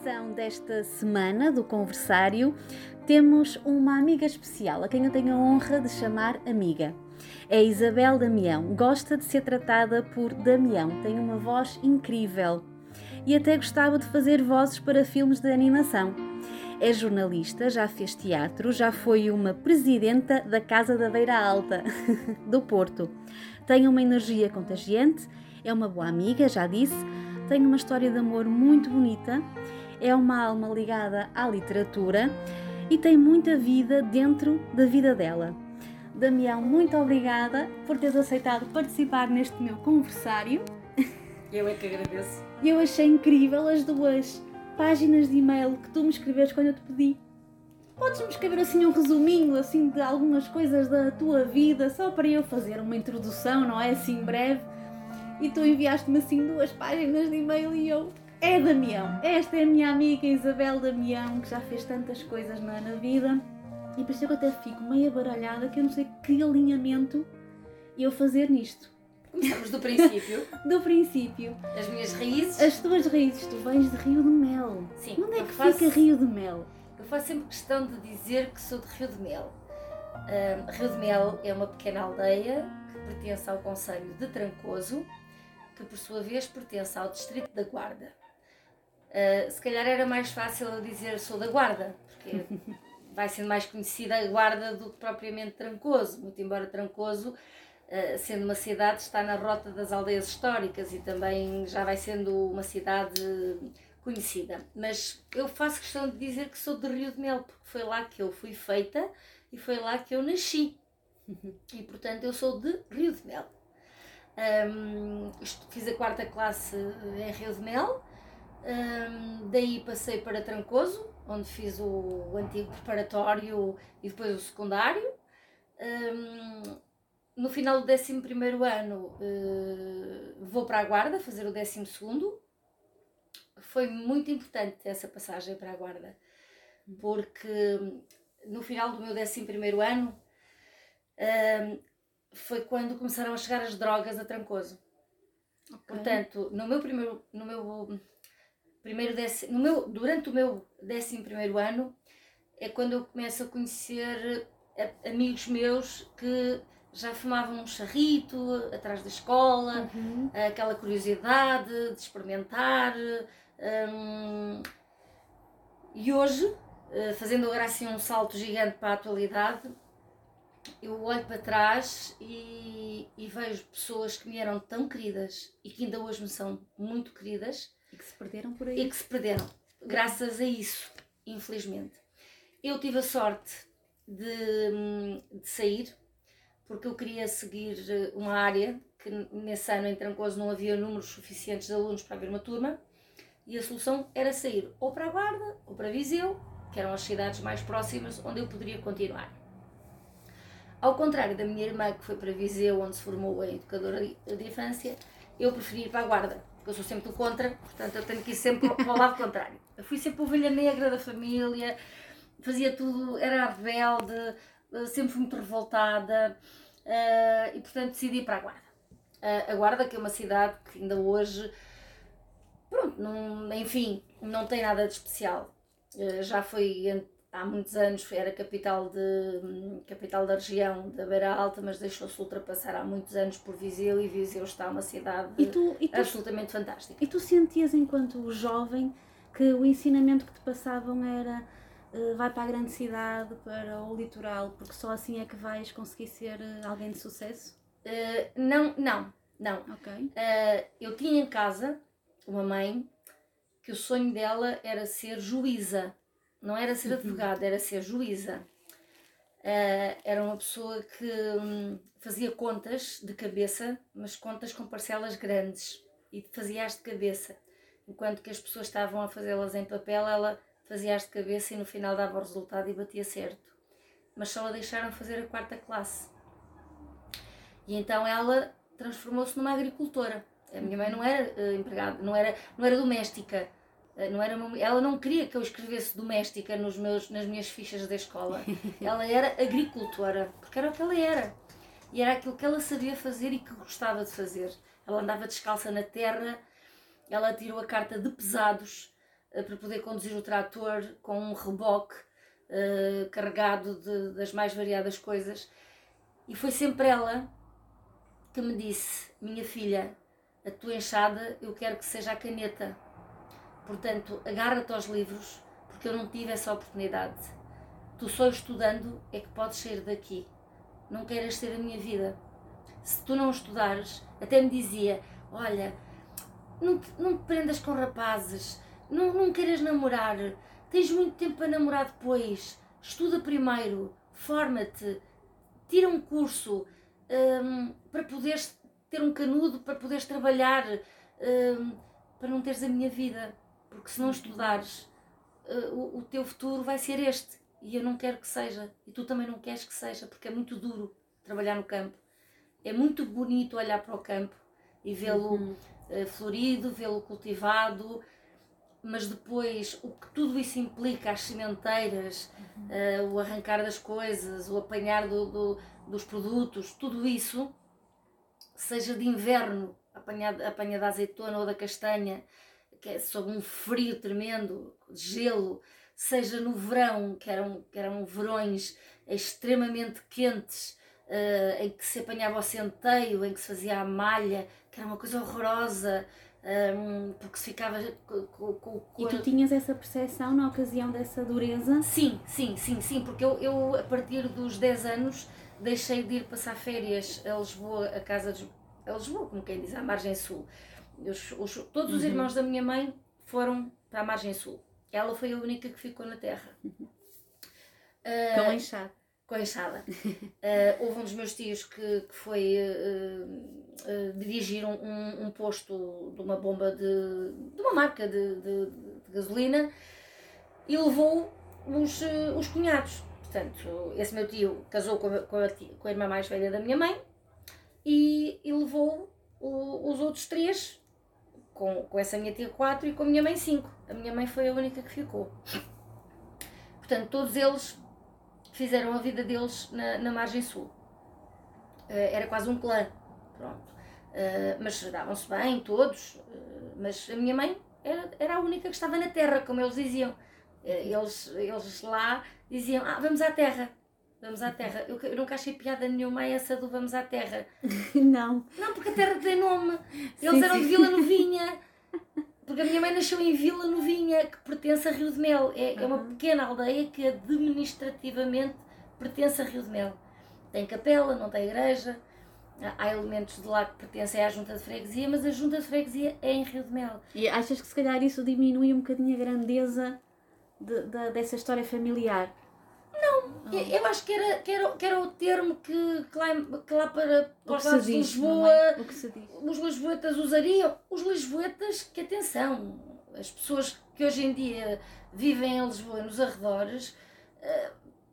edição desta semana do Conversário, temos uma amiga especial, a quem eu tenho a honra de chamar amiga. É Isabel Damião. Gosta de ser tratada por Damião, tem uma voz incrível e até gostava de fazer vozes para filmes de animação. É jornalista, já fez teatro, já foi uma presidenta da Casa da Beira Alta, do Porto. Tem uma energia contagiante, é uma boa amiga, já disse tem uma história de amor muito bonita, é uma alma ligada à literatura e tem muita vida dentro da vida dela. Damião, muito obrigada por teres aceitado participar neste meu conversário. Eu é que agradeço. Eu achei incrível as duas páginas de e-mail que tu me escreveste quando eu te pedi. Podes-me escrever assim um resuminho assim de algumas coisas da tua vida, só para eu fazer uma introdução, não é? Assim breve e tu enviaste-me assim duas páginas de e-mail e eu. É Damião. Esta é a minha amiga Isabel Damião, que já fez tantas coisas na, na vida. E por isso eu até fico meio baralhada que eu não sei que alinhamento eu fazer nisto. Começamos do princípio. do princípio. As minhas raízes. As tuas raízes. Tu vens de Rio de Mel. Sim. Onde é que faço, fica Rio de Mel? Eu faço sempre questão de dizer que sou de Rio de Mel. Um, Rio de Mel é uma pequena aldeia que pertence ao Conselho de Trancoso que por sua vez pertence ao distrito da Guarda. Uh, se calhar era mais fácil eu dizer sou da Guarda, porque vai sendo mais conhecida a Guarda do que propriamente Trancoso, muito embora Trancoso, uh, sendo uma cidade, está na rota das aldeias históricas e também já vai sendo uma cidade conhecida. Mas eu faço questão de dizer que sou de Rio de Mel, porque foi lá que eu fui feita e foi lá que eu nasci. E portanto eu sou de Rio de Mel. Um, fiz a quarta classe em Rio de Mel, um, daí passei para Trancoso, onde fiz o, antigo preparatório e depois o secundário. Um, no final do 11 ano uh, vou para a Guarda fazer o 12. Foi muito importante essa passagem para a Guarda, porque no final do meu 11 ano foi quando começaram a chegar as drogas a Trancoso. Okay. Portanto, no meu primeiro, no meu primeiro no meu, durante o meu décimo primeiro ano é quando eu começo a conhecer amigos meus que já fumavam um charrito atrás da escola, uhum. aquela curiosidade de experimentar. Um, e hoje, eh, fazendo agora assim um salto gigante para a atualidade, eu olho para trás e, e, vejo pessoas que me eram tão queridas e que ainda hoje me são muito queridas que se perderam por aí e que se perderam graças a isso, infelizmente. Eu tive a sorte de, de sair porque eu queria seguir uma área que nesse ano em Trancoso não havia números suficientes de alunos para haver uma turma e a solução era sair ou para a Guarda ou para Viseu, que eram as cidades mais próximas onde eu poderia continuar. Ao contrário da minha irmã, que foi para Viseu, onde se formou a educadora de infância, eu preferi ir para a guarda, eu sou sempre do contra, portanto eu tenho que ir sempre para o lado contrário. Eu fui sempre ovelha negra da família, fazia tudo, era rebelde, eh, sempre fui muito revoltada uh, e portanto decidi ir para a Guarda. Uh, a Guarda, que é uma cidade que ainda hoje, pronto, não, enfim, não tem nada de especial. Uh, já foi há muitos anos era capital, de, capital da região da Beira Alta, mas deixou-se ultrapassar há muitos anos por Viseu e Viseu está uma cidade e tu, e tu, absolutamente fantástica. E tu sentias enquanto jovem que o ensinamento que te passavam era uh, vai para a grande cidade, para o litoral, porque só assim é que vais conseguir ser uh, alguém de sucesso? Uh, não, não, não. Okay. eu tinha em casa uma mãe que o sonho dela era ser juíza não era ser uhum. advogada, era ser juíza. Uh, era uma pessoa que um, fazia contas de cabeça, mas contas com parcelas grandes e fazia-as de cabeça. Enquanto que as pessoas estavam a fazê-las em papel, ela fazia-as de cabeça e no final dava o resultado e batia certo. Mas só a deixaram fazer a quarta classe. E então ela transformou-se numa agricultora. A minha mãe não era uh, empregada, não era, não era doméstica não era uma, ela não queria que eu escrevesse doméstica nos meus, nas minhas fichas da escola. ela era agricultora, porque era o que ela era. E era aquilo que ela sabia fazer e que gostava de fazer. Ela andava descalça na terra, ela tirou a carta de pesados, uh, para poder conduzir o trator com um reboque uh, carregado de, das mais variadas coisas. E foi sempre ela que me disse: Minha filha, a tua enxada eu quero que seja a caneta. Portanto, agarra-te aos livros, porque eu não tive essa oportunidade. Tu só estudando é que podes sair daqui. Não queiras ser a minha vida. Se tu não estudares, até me dizia: Olha, não te, não te prendas com rapazes, não, não queiras namorar, tens muito tempo para namorar depois, estuda primeiro, forma-te, tira um curso um, para poderes ter um canudo, para poderes trabalhar, um, para não teres a minha vida, porque se não estudares, uh, o, o teu futuro vai ser este e eu não quero que seja, e tu também não queres que seja, porque é muito duro trabalhar no campo. É muito bonito olhar para o campo e vê-lo uhum. uh, florido, vê-lo cultivado, mas depois o que tudo isso implica, as sementeiras, uhum. uh, o arrancar das coisas, o apanhar do, do, dos produtos, tudo isso, seja de inverno, apanhar, apanhar da azeitona ou da castanha, que é sob um frio tremendo, gelo, seja no verão, que eram, que eram verões extremamente quentes, uh, em que se apanhava o centeio, em que se fazia a malha, que era uma coisa horrorosa, um, porque se ficava com, com, com, E tu tinhas essa percepção na ocasião dessa dureza? Sim, sim, sim, sim, porque eu, eu a partir dos 10 anos deixei de ir passar férias a Lisboa, a casa de a Lisboa, como quem diz, à margem sul. Os, os, todos os uhum. irmãos da minha mãe foram para a margem sul. Ela foi a única que ficou na terra. Uhum. Uh, com enxada. Com enxada. uh, houve um dos meus tios que, que foi uh, dirigir um, um, posto de uma bomba de, de uma marca de, de, de gasolina e levou os, os cunhados. Portanto, esse meu tio casou com a, com a, com a irmã mais velha da minha mãe e, e levou o, os outros três com, com essa minha tia 4 e com a minha mãe 5. A minha mãe foi a única que ficou. Portanto, todos eles fizeram a vida deles na, na margem sul. Uh, era quase um clã, pronto. Uh, mas davam-se bem, todos. Uh, mas a minha mãe era, era a única que estava na terra, como eles diziam. eles, eles lá diziam: Ah, vamos à terra. Vamos à Terra. Eu, eu nunca achei piada nenhuma essa do Vamos à Terra. Não. Não, porque a Terra tem nome. Eles sim, eram sim. de Vila Novinha. Porque a minha mãe nasceu em Vila Novinha, que pertence a Rio de Mel. É, uhum. é uma pequena aldeia que administrativamente pertence a Rio de Mel. Tem capela, não tem igreja. Há elementos de lá que pertencem à junta de freguesia, mas a junta de freguesia é em Rio de Mel. E achas que se calhar isso diminui um bocadinho a grandeza de, de, dessa história familiar? Não, eu acho que era, que era, que era o termo que, que, lá, que lá para, para os lados de Lisboa é? os lisboetas usariam. Os lisboetas, que atenção, as pessoas que hoje em dia vivem em Lisboa nos arredores eh,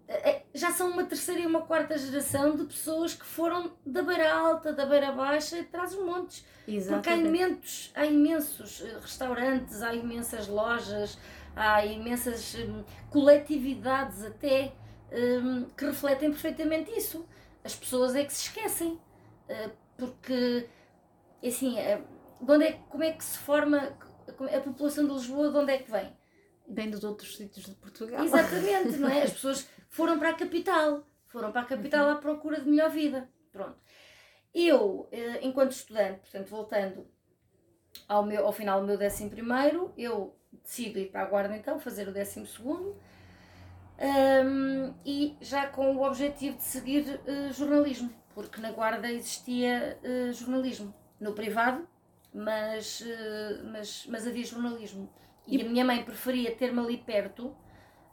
eh, já são uma terceira e uma quarta geração de pessoas que foram da beira alta, da beira baixa e traz os montes. Exatamente. Porque há imensos, há imensos eh, restaurantes, há imensas lojas, há imensas hum, coletividades até hum, que refletem perfeitamente isso. As pessoas é que se esquecem, uh, porque assim, uh, de onde é, como é que se forma a população de Lisboa, de onde é que vem? Vem dos outros sítios de Portugal. Exatamente, não é? As pessoas foram para a capital, foram para a capital uhum. à procura de melhor vida. Pronto. Eu, eh, enquanto estudante, portanto, voltando ao, meu, ao final do meu décimo primeiro, eu decido ir para a Guarda então, fazer o décimo segundo, um, e já com o objetivo de seguir uh, jornalismo, porque na Guarda existia uh, jornalismo, no privado, mas, uh, mas, mas havia jornalismo. E, e a minha mãe preferia ter-me ali perto,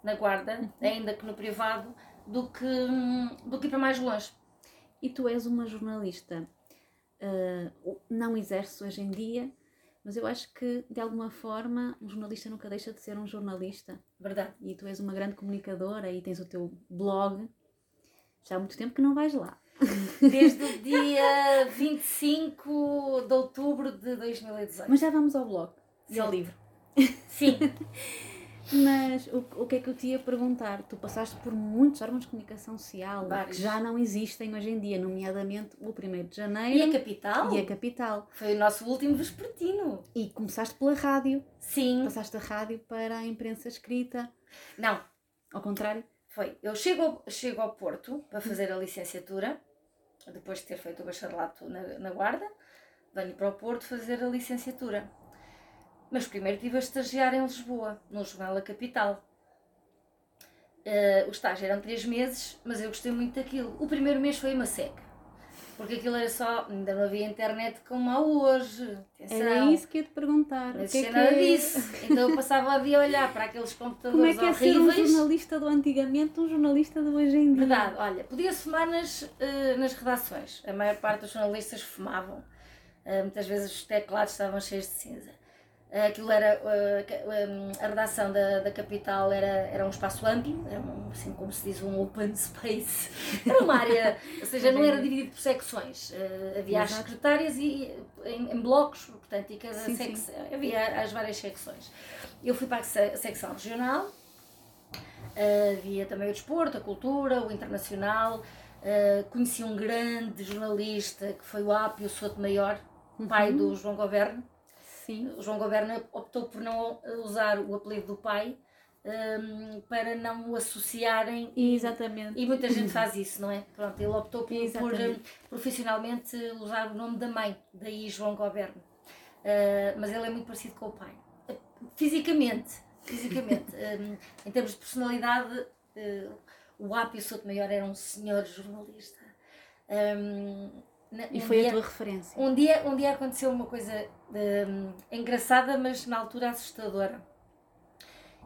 na Guarda, uhum. ainda que no privado, do que, um, do que ir para mais longe. E tu és uma jornalista, não exerces hoje em dia, mas eu acho que, de alguma forma, um jornalista nunca deixa de ser um jornalista. Verdade. E tu és uma grande comunicadora e tens o teu blog. Já há muito tempo que não vais lá. Desde o dia 25 de outubro de 2018. Mas já vamos ao blog Sim. e ao livro. Sim. Mas o, o que é que eu te ia perguntar? Tu passaste por muitos órgãos de comunicação social Vários. que já não existem hoje em dia, nomeadamente o 1 de janeiro E a capital? e a capital. Foi o nosso último vespertino. E começaste pela rádio, Sim. passaste da rádio para a imprensa escrita, Não, ao contrário. foi. Eu chego ao, chego ao Porto para fazer a licenciatura, depois de ter feito o bacharelato na, na Guarda, venho para o Porto fazer a licenciatura. Mas primeiro estive a estagiar em Lisboa, no Jornal da Capital. Eh, o estágio eram três meses, mas eu gostei muito daquilo. O primeiro mês foi uma seca, porque aquilo era só. ainda não havia internet como há hoje. Atenção. Era isso que ia te perguntar. Não que é existia que nada é- disso. Então eu passava o dia a olhar para aqueles computadores Como é que é ser um horríveis. jornalista do antigamente um jornalista de hoje em dia? Verdade, olha, podia-se fumar nas, eh, nas redações. A maior parte dos jornalistas fumavam. Eh, muitas vezes os teclados estavam cheios de cinza. Eh, aquilo era. eh, ca- eh, a redação da, da capital era, era um espaço amplo, era um, assim como se diz, um open space. Era uma área, ou seja, não era dividido por secções. Eh, havia as Exato. secretárias e, em, em blocos, portanto, e cada Sim, sec- sim. havia as várias secções. Eu fui para a se- secção regional, havia também o desporto, a cultura, o internacional. Conheci um grande jornalista que foi o Apio Soto Maior, pai Uhum. do João Governo. Sim. O João Governo optou por não usar o apelido do pai um, para não o associarem. Exatamente. E muita gente faz isso, não é? Pronto, ele optou por, por um, profissionalmente usar o nome da mãe, daí João Governo. Uh, mas ele é muito parecido com o pai. Fisicamente, fisicamente. um, em termos de personalidade, uh, o Apio Souto Maior era um senhor jornalista. Um, na- E um foi dia- a tua referência. um dia, um dia aconteceu uma coisa hum, engraçada, mas na altura assustadora.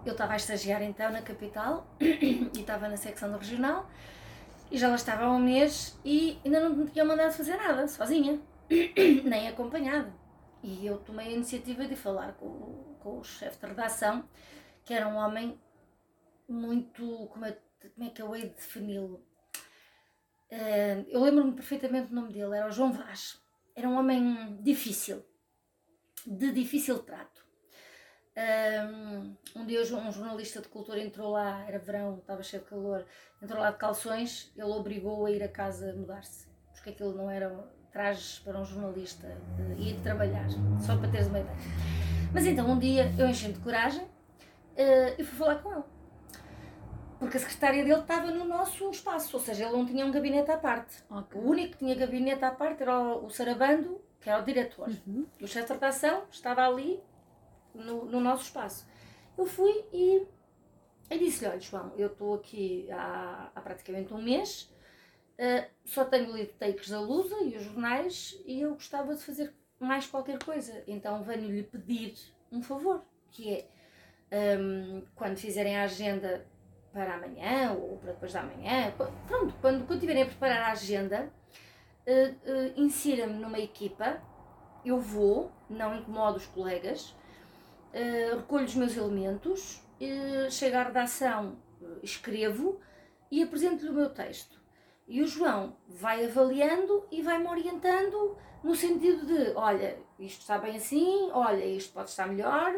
Eu estava a estagiar então na capital e estava na secção do regional e já lá estava há um mês e ainda não me tinha mandado fazer nada, sozinha, nem acompanhada. E eu tomei a iniciativa de falar com, o- com o chefe de redação, que era um homem muito. Como é, como é que eu hei de defini-lo? Eh, eu lembro-me perfeitamente do nome dele, era o João Vaz. Era um homem difícil, de difícil trato. Um, um dia um jornalista de cultura entrou lá, era verão, estava cheio de calor, entrou lá de calções, ele obrigou a ir a casa mudar-se, porque aquilo não eram trajes para um jornalista de ir trabalhar, só para teres uma ideia. Mas então um dia eu enchi de coragem eh, e fui falar com ele. Porque a secretária dele estava no nosso espaço, ou seja, ele não tinha um gabinete à parte. Ok. O único que tinha gabinete à parte era o, o Sarabando, que era o diretor. Uhum. E o chefe de redação estava ali no, no nosso espaço. Eu fui e, e disse-lhe: Olha, João, eu estou aqui há, há praticamente um mês, eh, só tenho lido takes da Lusa e os jornais e eu gostava de fazer mais qualquer coisa. Então venho-lhe pedir um favor, que é hum, quando fizerem a agenda para amanhã ou para depois da manhã, pronto, quando, quando tiverem a preparar a agenda, eh, eh, insira-me numa equipa, eu vou, não incomodo os colegas, eh, recolho os meus elementos, eh, chego à redação, escrevo e apresento-lhe o meu texto. E o João vai avaliando e vai-me orientando no sentido de, olha, isto está bem assim, olha, isto pode estar melhor,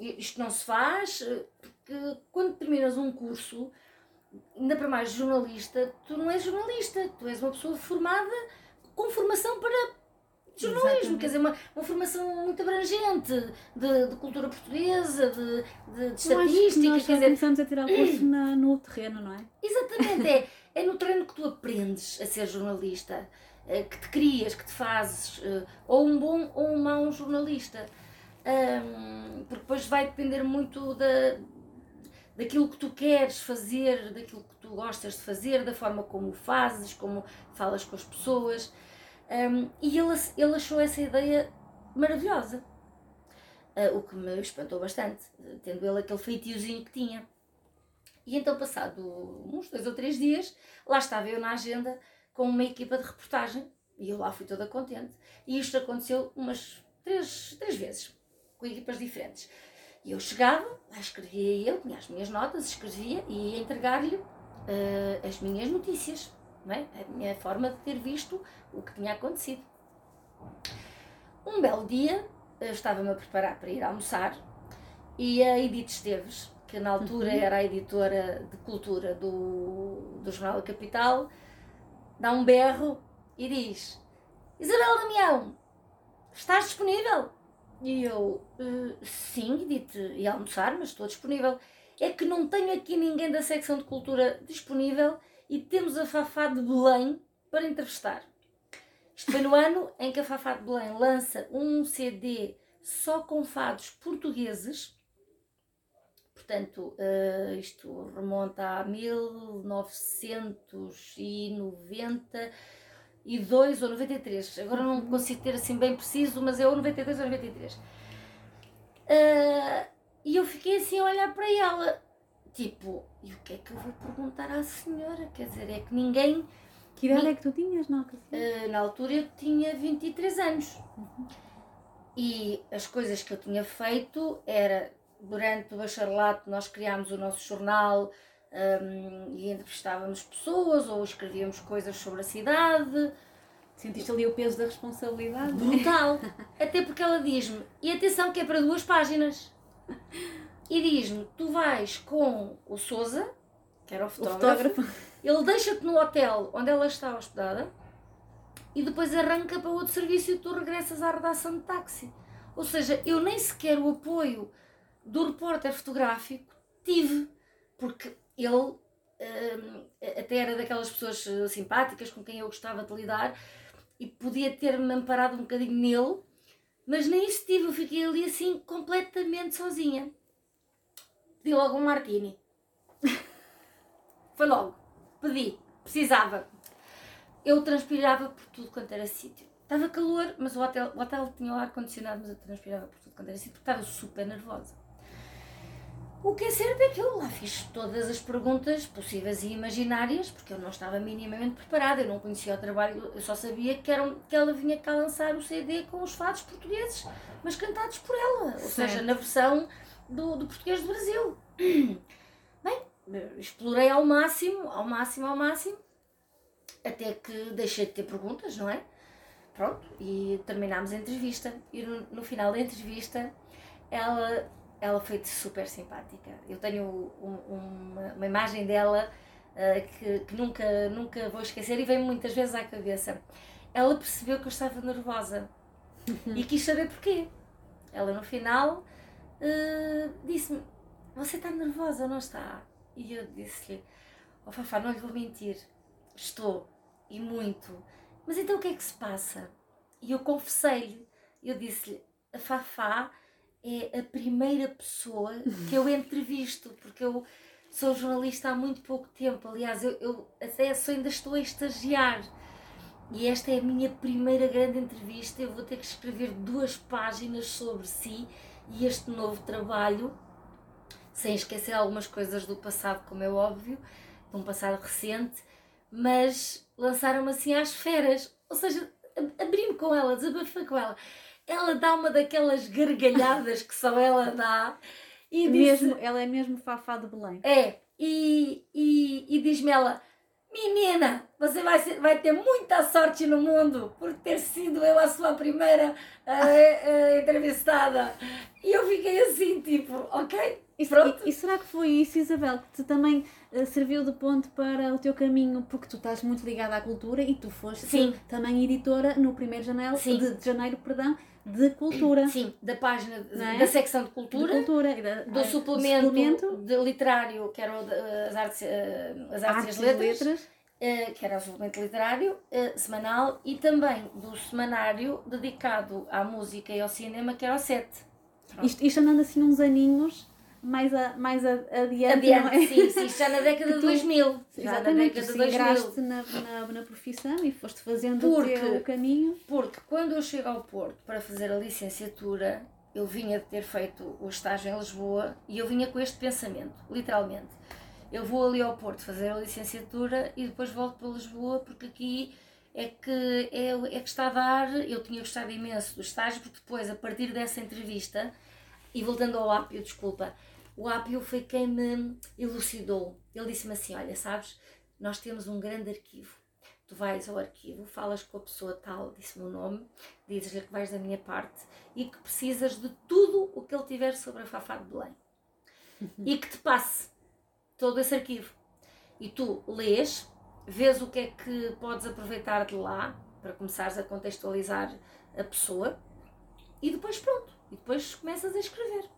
isto não se faz, porque quando terminas um curso, ainda para mais jornalista, tu não és jornalista, tu és uma pessoa formada com formação para jornalismo, Exatamente. quer dizer, uma, uma formação muito abrangente de, de cultura portuguesa, de, de, de que estatística, nós quer dizer, começamos a tirar o curso na- no terreno, não é? Exatamente, é, é no treino que tu aprendes a ser jornalista, eh, que te crias, que te fazes, eh, ou um bom ou um mau jornalista. Ahm, porque depois vai depender muito da, daquilo que tu queres fazer, daquilo que tu gostas de fazer, da forma como fazes, como falas com as pessoas. Ahm, e ele, ele achou essa ideia maravilhosa. Ah, o que me espantou bastante, tendo ele aquele feitiozinho que tinha. E então, passado uns dois ou três dias, lá estava eu na agenda com uma equipa de reportagem e eu lá fui toda contente. E isto aconteceu umas três, três vezes, com equipas diferentes. E eu chegava, lá escrevia eu, tinha as minhas notas, escrevia e ia entregar-lhe eh, as minhas notícias, é? a minha forma de ter visto o que tinha acontecido. Um belo dia, eu estava-me a preparar para ir almoçar e a Edith Esteves, que na altura era a editora de cultura do, do Jornal da Capital, dá um berro e diz: Isabel Damião, estás disponível? E eu, "Eh, sim, Edith, ia almoçar, mas estou disponível. É que não tenho aqui ninguém da secção de cultura disponível e temos a Fafá de Belém para entrevistar. Isto foi no ano em que a Fafá de Belém lança um CD só com fados portugueses. Portanto, eh, isto remonta a 1992 ou 93. Agora não consigo ter assim bem preciso, mas é ou 92 ou 93. Eh, e eu fiquei assim a olhar para ela, tipo, e o que é que eu vou perguntar à senhora? Quer dizer, é que ninguém Que idade é que tu tinhas na ocasião? Uh, na altura eu tinha 23 anos. E as coisas que eu tinha feito era, durante o bacharelato, nós criámos o nosso jornal um, e entrevistávamos pessoas ou escrevíamos coisas sobre a cidade. Sentiste ali o peso da responsabilidade? Brutal! Até porque ela diz-me, e atenção que é para duas páginas. E diz-me, tu vais com o Souza, que era o O fotógrafo, fotógrafo. ele deixa-te no hotel onde ela está hospedada e depois arranca para outro serviço e tu regressas à redação de táxi. Ou seja, eu nem sequer o apoio do repórter fotográfico tive, porque ele hum, até era daquelas pessoas eh, simpáticas com quem eu gostava de lidar e podia ter-me amparado um bocadinho nele, mas nem isso tive, eu fiquei ali assim completamente sozinha. Pedi logo um martini. Foi logo. Pedi. Precisava. Eu transpirava por tudo quanto era sítio. Estava calor, mas o hotel, o hotel tinha o ar-condicionado, mas eu transpirava por tudo quanto era sítio porque estava super nervosa. O que é certo é que eu lá fiz todas as perguntas possíveis e imaginárias, porque eu não estava minimamente preparada, eu não conhecia o trabalho, eu só sabia que, era, que ela vinha cá lançar o CD com os fados portugueses, mas cantados por ela, ou seja, Certo. na versão do, do português do Brasil. Bem, explorei ao máximo, ao máximo, ao máximo, até que deixei de ter perguntas, não é? Pronto, e terminámos a entrevista. E no, no final da entrevista, ela, ela foi super simpática. Eu tenho um- uma, uma imagem dela ah, que, que nunca, nunca vou esquecer e vem muitas vezes à cabeça. Ela percebeu que eu estava nervosa e quis saber porquê. Ela no final ah, disse-me: Você está nervosa ou não está? E eu disse-lhe: Oh Fafá, não lhe vou mentir, estou e muito. Mas então o que é que se passa? E eu confessei-lhe, eu disse-lhe: A Fafá é a primeira pessoa que eu entrevisto, porque eu sou jornalista há muito pouco tempo. Aliás, eu, eu até só ainda estou a estagiar. E esta é a minha primeira grande entrevista. Eu vou ter que escrever duas páginas sobre si e este novo trabalho, sem esquecer algumas coisas do passado, como é óbvio, de um passado recente, mas lançaram-me assim às feras. Ou seja, abri-me com ela, desabafei com ela. Ela dá uma daquelas gargalhadas que só ela dá e disse, Mesmo, ela é mesmo Fafá de Belém. é, e, e, e diz-me ela: Menina, você vai, ser- vai ter muita sorte no mundo por ter sido eu a sua primeira eh, eh, entrevistada. E eu fiquei assim, tipo, ok, E, pronto. e- e será que foi isso, Isabel, que te também eh, serviu de ponto para o teu caminho? Porque tu estás muito ligada à cultura e tu foste Sim. também editora no 1 de janeiro, Sim. de, de janeiro perdão, de cultura. Sim, da página, de- é? da secção de De cultura. cultura e da- Do ah, suplemento, suplemento, de literário, que era o de, eh, as artes, eh, as artes, artes e as letras, letras. que era o suplemento literário semanal, e também do semanário dedicado à música e ao cinema, que era o 7. Pronto. Isto, isto andando assim uns aninhos mais, a, mais a, adiante, Adiante, é? sim, sim, já na década de tu- 2000. Já na década de se 2000. integraste na, na, na profissão e foste fazendo Porque- o teu caminho. Porque quando eu chego ao Porto para fazer a licenciatura, eu vinha de ter feito o estágio em Lisboa e eu vinha com este pensamento, literalmente. Eu vou ali ao Porto fazer a licenciatura e depois volto para Lisboa porque aqui é que, é, é que está a dar. Eu tinha gostado imenso do estágio porque depois, a partir dessa entrevista, e voltando ao Ápio, desculpa, o Ápio foi quem me elucidou. Ele disse-me assim: Olha, sabes, nós temos um grande arquivo. tu vais ao arquivo, falas com a pessoa tal, disse-me o nome, dizes-lhe que vais da minha parte e que precisas de tudo o que ele tiver sobre a Fafá de Belém. e que te passe todo esse arquivo. E tu lês, vês o que é que podes aproveitar de lá, para começares a contextualizar a pessoa, e depois pronto, e depois começas a escrever.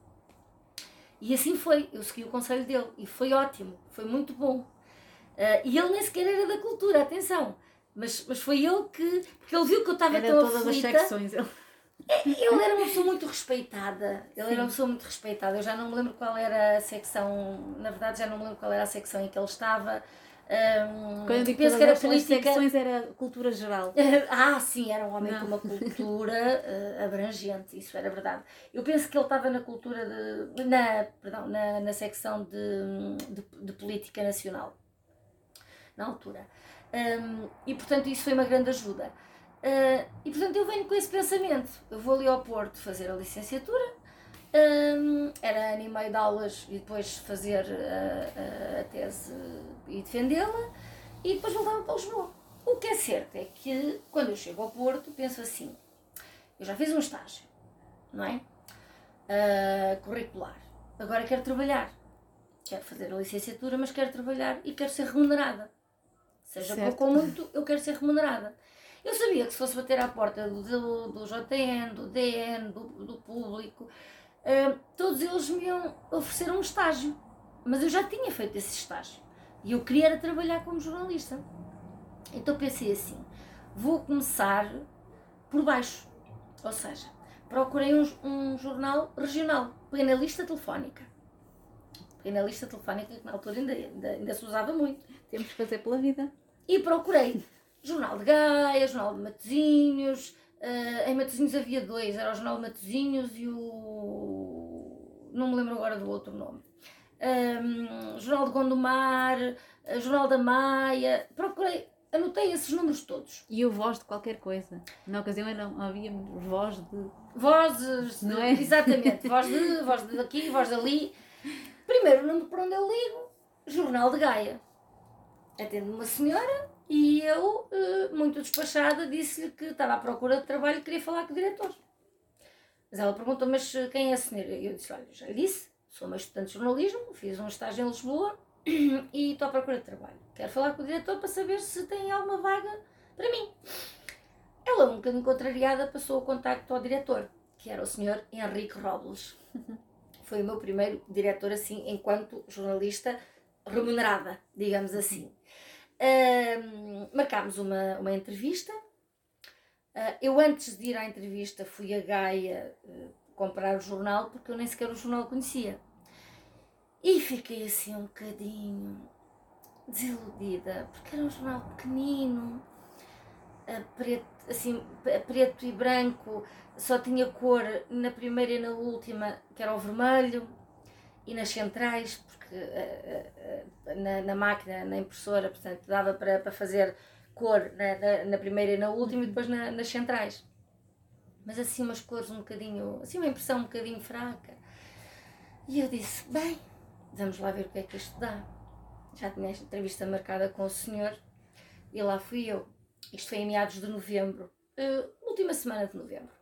E assim foi, eu segui o conselho dele e foi ótimo, foi muito bom. Uh, e ele nem sequer era da cultura, atenção, mas, mas foi ele que, porque ele viu que eu estava tão todas aflita. As secções, ele. É, ele era uma pessoa muito respeitada. Ele Sim. era uma pessoa muito respeitada. Eu já não me lembro qual era a secção, na verdade já não me lembro qual era a secção em que ele estava. Um, Quando eu digo penso que era política. secções era cultura geral. ah, sim, era um homem não. com uma cultura uh, abrangente, isso era verdade. Eu penso que ele estava na cultura de. na, perdão, na, na secção de, de, de política nacional. Na altura. Um, e portanto isso foi uma grande ajuda. Uh, e portanto eu venho com esse pensamento. Eu vou ali ao Porto fazer a licenciatura, um, era ano e meio de aulas e depois fazer a, a, a tese e defendê-la, e depois voltava para Lisboa. O que é certo é que quando eu chego ao Porto penso assim: eu já fiz um estágio, não é? Uh, curricular. Agora quero trabalhar. Quero fazer a licenciatura, mas quero trabalhar e quero ser remunerada. Seja certo. pouco ou muito, eu quero ser remunerada. Eu sabia que se fosse bater à porta do, do, do JN, do DN, do, do público, uh, todos eles me iam oferecer um estágio. Mas eu já tinha feito esse estágio. E eu queria era trabalhar como jornalista. Então pensei assim: vou começar por baixo. Ou seja, procurei um, um jornal regional, peguei na lista telefónica. Peguei na lista telefónica que na altura ainda, ainda, ainda se usava muito. Temos que fazer pela vida. E procurei Jornal de Gaia, Jornal de Matozinhos. Uh, em Matozinhos havia dois, era o Jornal de Matozinhos e o. não me lembro agora do outro nome. Um, Jornal de Gondomar, uh, Jornal da Maia. Procurei, anotei esses números todos. E o voz de qualquer coisa. Na ocasião era, havia voz de. Vozes, não é? Exatamente, voz de, voz de daqui, voz dali. Primeiro número para onde eu ligo, Jornal de Gaia. Atendo uma senhora e eu, eh, muito despachada, disse-lhe que estava à procura de trabalho e queria falar com o diretor. Mas ela perguntou: Mas eh, quem é a senhora? Eu disse: Olha, já lhe disse, sou uma estudante de jornalismo, fiz um estágio em Lisboa e estou à procura de trabalho. Quero falar com o diretor para saber se tem alguma vaga para mim. Ela, um bocadinho contrariada, passou o contacto ao diretor, que era o senhor Henrique Robles. Foi o meu primeiro diretor, assim, enquanto jornalista remunerada, digamos assim. Marcámos uma, uma entrevista. Uh, eu, antes de ir à entrevista, fui a Gaia uh, comprar o jornal porque eu nem sequer o jornal conhecia. E fiquei assim um bocadinho desiludida, porque era um jornal pequenino, preto, assim, preto e branco, só tinha cor na primeira e na última, que era o vermelho, e nas centrais, na, na, máquina, na impressora, portanto dava para, para fazer cor na, na, na primeira e na última e depois na, nas centrais. Mas assim umas cores um bocadinho, assim uma impressão um bocadinho fraca. E eu disse, bem, vamos lá ver o que é que isto dá. Já tinha esta entrevista marcada com o senhor e lá fui eu. Isto foi em meados de novembro, uh, última semana de novembro.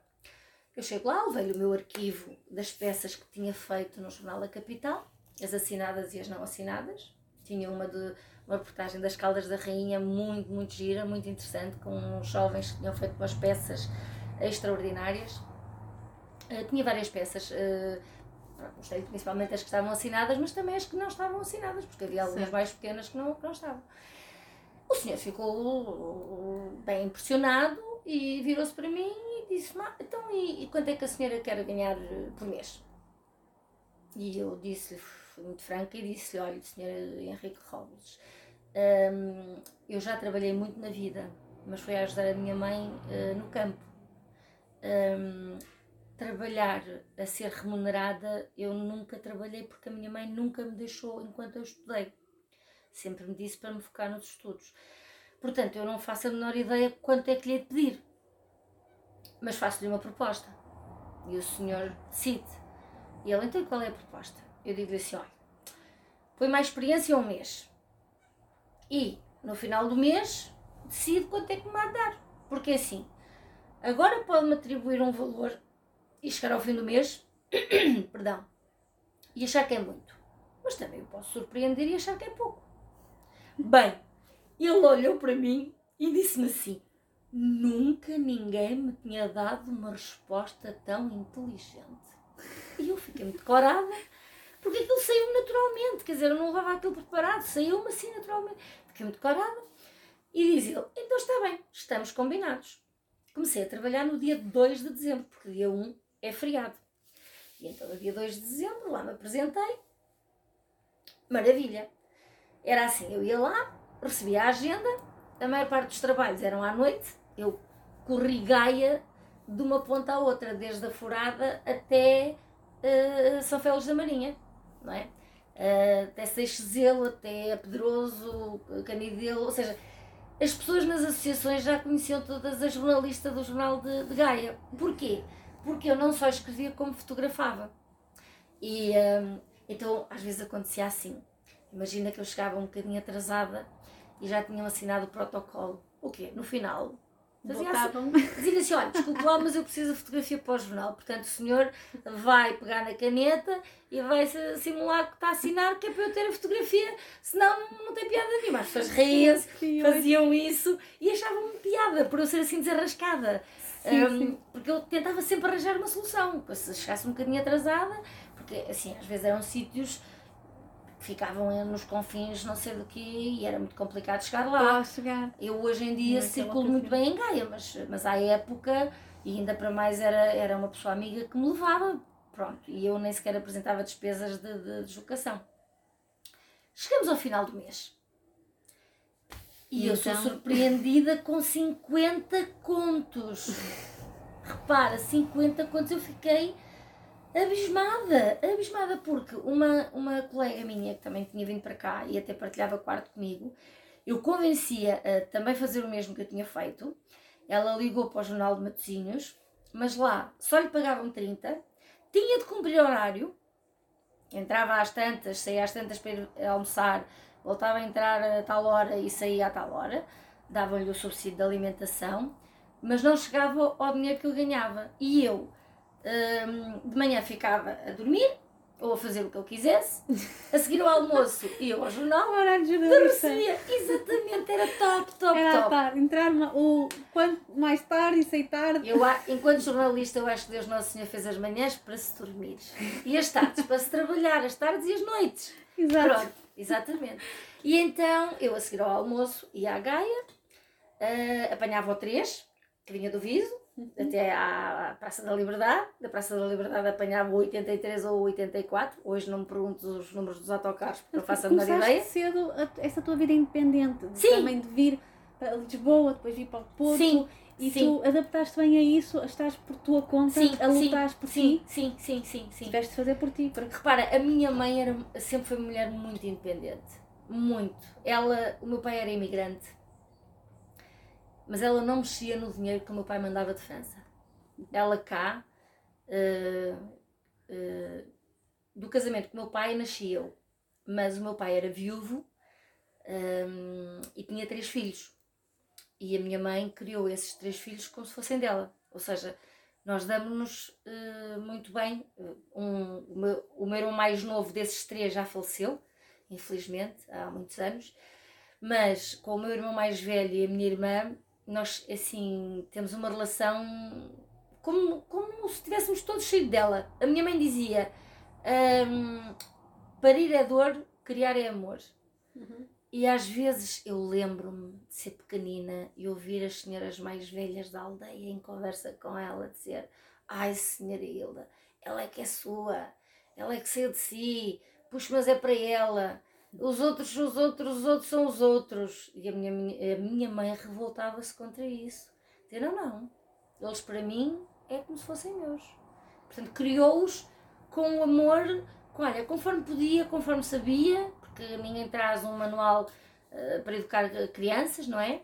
Eu chego lá, levei o meu arquivo das peças que tinha feito no Jornal da Capital as assinadas e as não assinadas. Tinha uma de uma reportagem das Caldas da Rainha muito, muito gira, muito interessante, com uns jovens que tinham feito umas peças extraordinárias. Uh, tinha várias peças, uh, gostei principalmente as que estavam assinadas, mas também as que não estavam assinadas, porque havia algumas Sim. mais pequenas que não, que não estavam. O senhor ficou bem impressionado e virou-se para mim disse: Então, e, e quanto é que a senhora quer ganhar por mês? E eu disse-lhe fui muito franca e disse olha, senhor Henrique Robles, um, eu já trabalhei muito na vida, mas foi a ajudar a minha mãe uh, no campo. Um, trabalhar a ser remunerada, eu nunca trabalhei porque a minha mãe nunca me deixou enquanto eu estudei. Sempre me disse para me focar nos estudos. Portanto, eu não faço a menor ideia quanto é que lhe é pedir. Mas faço-lhe uma proposta. E o senhor decide. E ele, então, qual é a proposta? eu digo-lhe assim: olha, põe mais experiência um mês. E no final do mês decide quanto é que me há de dar. Porque assim, agora pode-me atribuir um valor e chegar ao fim do mês, perdão, e achar que é muito. Mas também eu posso surpreender e achar que é pouco. Bem, ele olhou para mim e disse-me assim: Nunca ninguém me tinha dado uma resposta tão inteligente. E eu fiquei muito corada, porque aquilo saiu naturalmente, quer dizer, eu não levava aquilo preparado, saiu-me assim naturalmente. Fiquei muito corada e diz ele: Então está bem, estamos combinados. Comecei a trabalhar no dia 2 de dezembro, porque dia 1 é feriado. E então, no dia 2 de dezembro, lá me apresentei. Maravilha. Era assim: eu ia lá, recebia a agenda, a maior parte dos trabalhos eram à noite, eu corri Gaia de uma ponta à outra, desde a Furada até uh, São Félix da Marinha, não é? Uh, até Seixezelo, até Pedroso, Canidelo, ou seja, as pessoas nas associações já conheciam todas as jornalistas do jornal de, de Gaia. Porquê? Porque eu não só escrevia como fotografava. E um, então às vezes acontecia assim. Imagina que eu chegava um bocadinho atrasada e já tinham assinado o protocolo. O quê? No final, Voltavam. Dizia assim: olha, desculpe lá, mas eu preciso de fotografia para o jornal. Portanto, o senhor vai pegar na caneta e vai simular que está a assinar, que é para eu ter a fotografia, senão não tem piada nenhuma. As pessoas riam faziam isso e achavam-me piada por eu ser assim desarrascada. Sim, um, sim. Porque eu tentava sempre arranjar uma solução. Se chegasse um bocadinho atrasada, porque assim, às vezes eram sítios ficavam nos confins não sei do que e era muito complicado chegar lá. chegar. Eu hoje em dia circulo muito bem em Gaia, mas, mas à época, e ainda para mais era, era uma pessoa amiga que me levava, pronto, e eu nem sequer apresentava despesas de, de deslocação. Chegamos ao final do mês. E, e eu então... sou surpreendida com 50 contos. Repara, 50 contos eu fiquei abismada, abismada, porque uma, uma colega minha que também tinha vindo para cá e até partilhava quarto comigo, eu convencia a também fazer o mesmo que eu tinha feito. Ela ligou para o Jornal de Matosinhos, mas lá só lhe pagavam 30, tinha de cumprir horário, entrava às tantas, saía às tantas para almoçar, voltava a entrar a tal hora e saía a tal hora, davam-lhe o subsídio de alimentação, mas não chegava ao dinheiro que eu ganhava. E eu, de manhã ficava a dormir ou a fazer o que eu quisesse, a seguir o almoço ia ao jornal, horário de jornalista. Exatamente, era top, top, era top. Tarde, entrar o quanto mais tarde e sair tarde. Eu, enquanto jornalista, eu acho que Deus Nosso Senhor fez as manhãs para se dormir e as tardes para se trabalhar, as tardes e as noites. Exato. Pronto, exatamente. E então eu a seguir ao almoço ia à Gaia, uh, apanhava o 3, que vinha do Viso, até à Praça da Liberdade. Da Praça da Liberdade apanhava o 83 ou o 84. Hoje não me pergunto os números dos autocarros porque não faço a menor ideia. cedo essa tua vida independente, de Sim. também de vir para Lisboa, depois vir para o Porto. Sim. E sim. tu adaptaste bem a isso, estás por tua conta, sim, a lutar por sim, ti. Sim, sim, sim, sim. Tiveste de fazer por ti. Porque repara, a minha mãe era, sempre foi uma mulher muito independente. Muito. Ela, o meu pai era imigrante mas ela não mexia no dinheiro que o meu pai mandava de França. Ela cá, uh, uh, do casamento com o meu pai, nasci eu, mas o meu pai era viúvo um, e tinha três filhos. E a minha mãe criou esses três filhos como se fossem dela. Ou seja, nós damos-nos uh, muito bem. Um, o, meu, o meu irmão mais novo desses três já faleceu, infelizmente, há muitos anos. Mas com o meu irmão mais velho e a minha irmã, nós, assim, temos uma relação como, como se estivéssemos todos cheios dela. A minha mãe dizia: um, parir é dor, criar é amor. Uhum. E às vezes eu lembro-me de ser pequenina e ouvir as senhoras mais velhas da aldeia em conversa com ela dizer: Ai, senhora Hilda, ela é que é sua, ela é que saiu de si, puxa, mas é para ela os outros, os outros, os outros são os outros. E a minha, a minha mãe revoltava-se contra isso. Dizia, não, não, eles para mim é como se fossem meus. Portanto, criou-os com amor, com, olha, conforme podia, conforme sabia, porque ninguém traz um manual uh, para educar crianças, não é?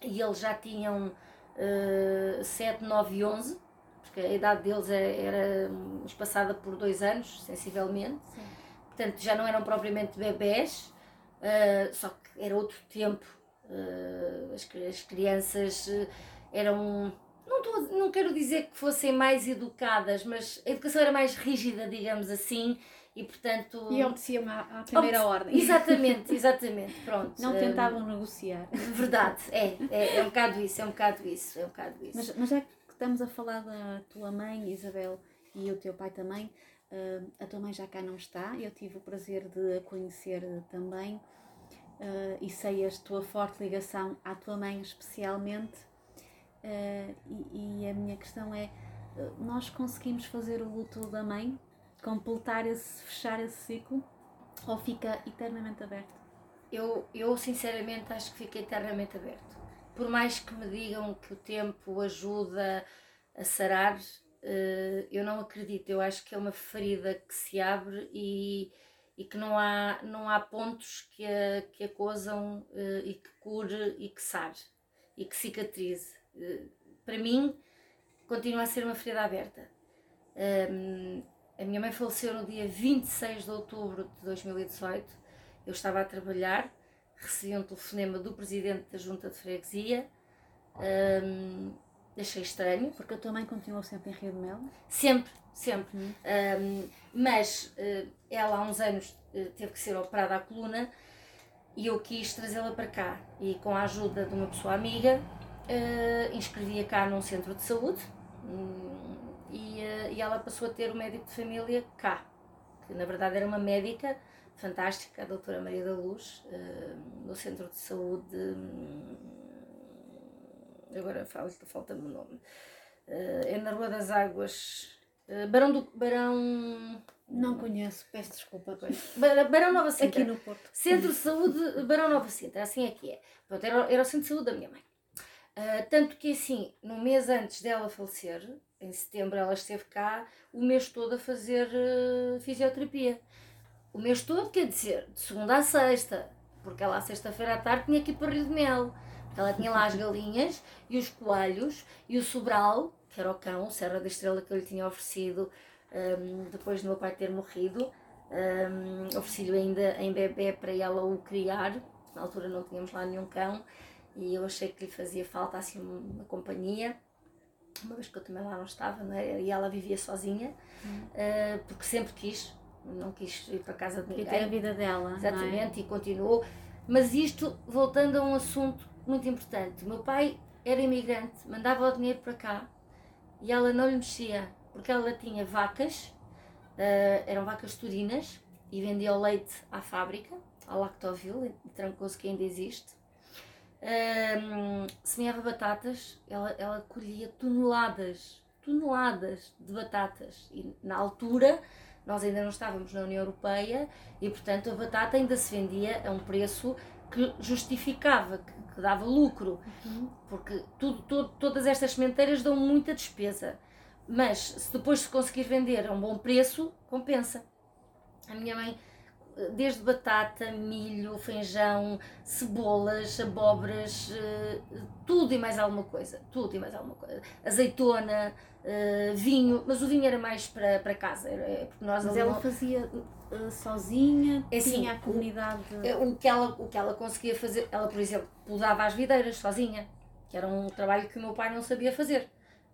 E eles já tinham uh, 7, 9 e 11, porque a idade deles era, era espaçada por dois anos, sensivelmente. Sim portanto já não eram propriamente bebés, uh, só que era outro tempo Uh, as, as, crianças eram. Não, tô, não quero dizer que fossem mais educadas, mas a educação era mais rígida, digamos assim, e portanto. E obedeciam à, à primeira ordem. Exatamente, exatamente. Pronto. Não tentavam negociar. Verdade, é, é, é um bocado isso, é um bocado isso, é um bocado isso. Mas, mas é que estamos a falar da tua mãe, Isabel, e o teu pai também. Uh, a tua mãe já cá não está, eu tive o prazer de a conhecer também uh, e sei a tua forte ligação à tua mãe, especialmente. Uh, e, e, a minha questão é: nós conseguimos fazer o luto da mãe, completar esse, fechar esse ciclo, ou fica eternamente aberto? Eu, eu sinceramente acho que fica eternamente aberto. Por mais que me digam que o tempo ajuda a sarar, eu não acredito. Eu acho que é uma ferida que se abre e, e que não há, não há pontos que a, que a cozam uh, e que cure e que sare e que cicatrize. Uh, para mim, continua a ser uma ferida aberta. A minha mãe faleceu no dia 26 de outubro de 2018. Eu estava a trabalhar, recebi um telefonema do presidente da junta de freguesia. Um, achei estranho. Porque a tua mãe continuou sempre em Rio de Mel? Sempre, sempre. Uhum. Um, mas uh, ela há uns anos uh, teve que ser operada à coluna e eu quis trazê-la para cá. E com a ajuda de uma pessoa amiga, uh, inscrevi-a cá num centro de saúde um, e, e ela passou a ter o médico de família cá, que na verdade era uma médica fantástica, a doutora Maria da Luz, no centro de saúde. Um, agora falta-me o nome, uh, é na Rua das Águas, uh, Barão do. Barão. Não conheço, peço desculpa. Barão Nova Sintra. Aqui no Porto. Centro de Saúde Barão Nova Sintra, assim é que é. Pronto, era, era o centro de saúde da minha mãe. Uh, tanto que assim, no mês antes dela falecer, em setembro ela esteve cá o mês todo a fazer uh, fisioterapia. O mês todo quer dizer, de segunda a sexta, porque ela à sexta-feira à tarde tinha que ir para Rio de Mel. Ela tinha lá as galinhas e os coelhos e o sobral, que era o cão, Serra da Estrela, que eu lhe tinha oferecido um, depois do meu pai ter morrido. Um, Ofereci-lhe ainda em bebê para ela o criar. Na altura não tínhamos lá nenhum cão e eu achei que lhe fazia falta assim uma companhia. Uma vez que eu também lá não estava, não é? e ela vivia sozinha, hum. uh, porque sempre quis, não quis ir para casa de ninguém. E a vida dela. É? Exatamente, é? e continuou. Mas isto, voltando a um assunto muito importante. O meu pai era imigrante, mandava o dinheiro para cá e ela não lhe mexia, porque ela tinha vacas, uh, eram vacas turinas, e vendia o leite à fábrica, à Lactoville, em Trancoso, que ainda existe. Um, semeava batatas, ela, ela colhia toneladas, toneladas de batatas. E na altura nós ainda não estávamos na União Europeia e, portanto, a batata ainda se vendia a um preço que justificava, que dava lucro, uhum. porque tudo, todas estas sementeiras dão muita despesa, mas se depois se conseguir vender a um bom preço, compensa. A minha mãe, desde batata, milho, feijão, cebolas, abóboras, eh, tudo e mais alguma coisa, tudo e mais alguma coisa, azeitona, eh, vinho, mas o vinho era mais para, para casa, porque nós mas ela não... fazia uh, sozinha? É assim, tinha a comunidade? O, o, que ela, o que ela conseguia fazer, ela, por exemplo, podava as videiras sozinha, que era um trabalho que o meu pai não sabia fazer.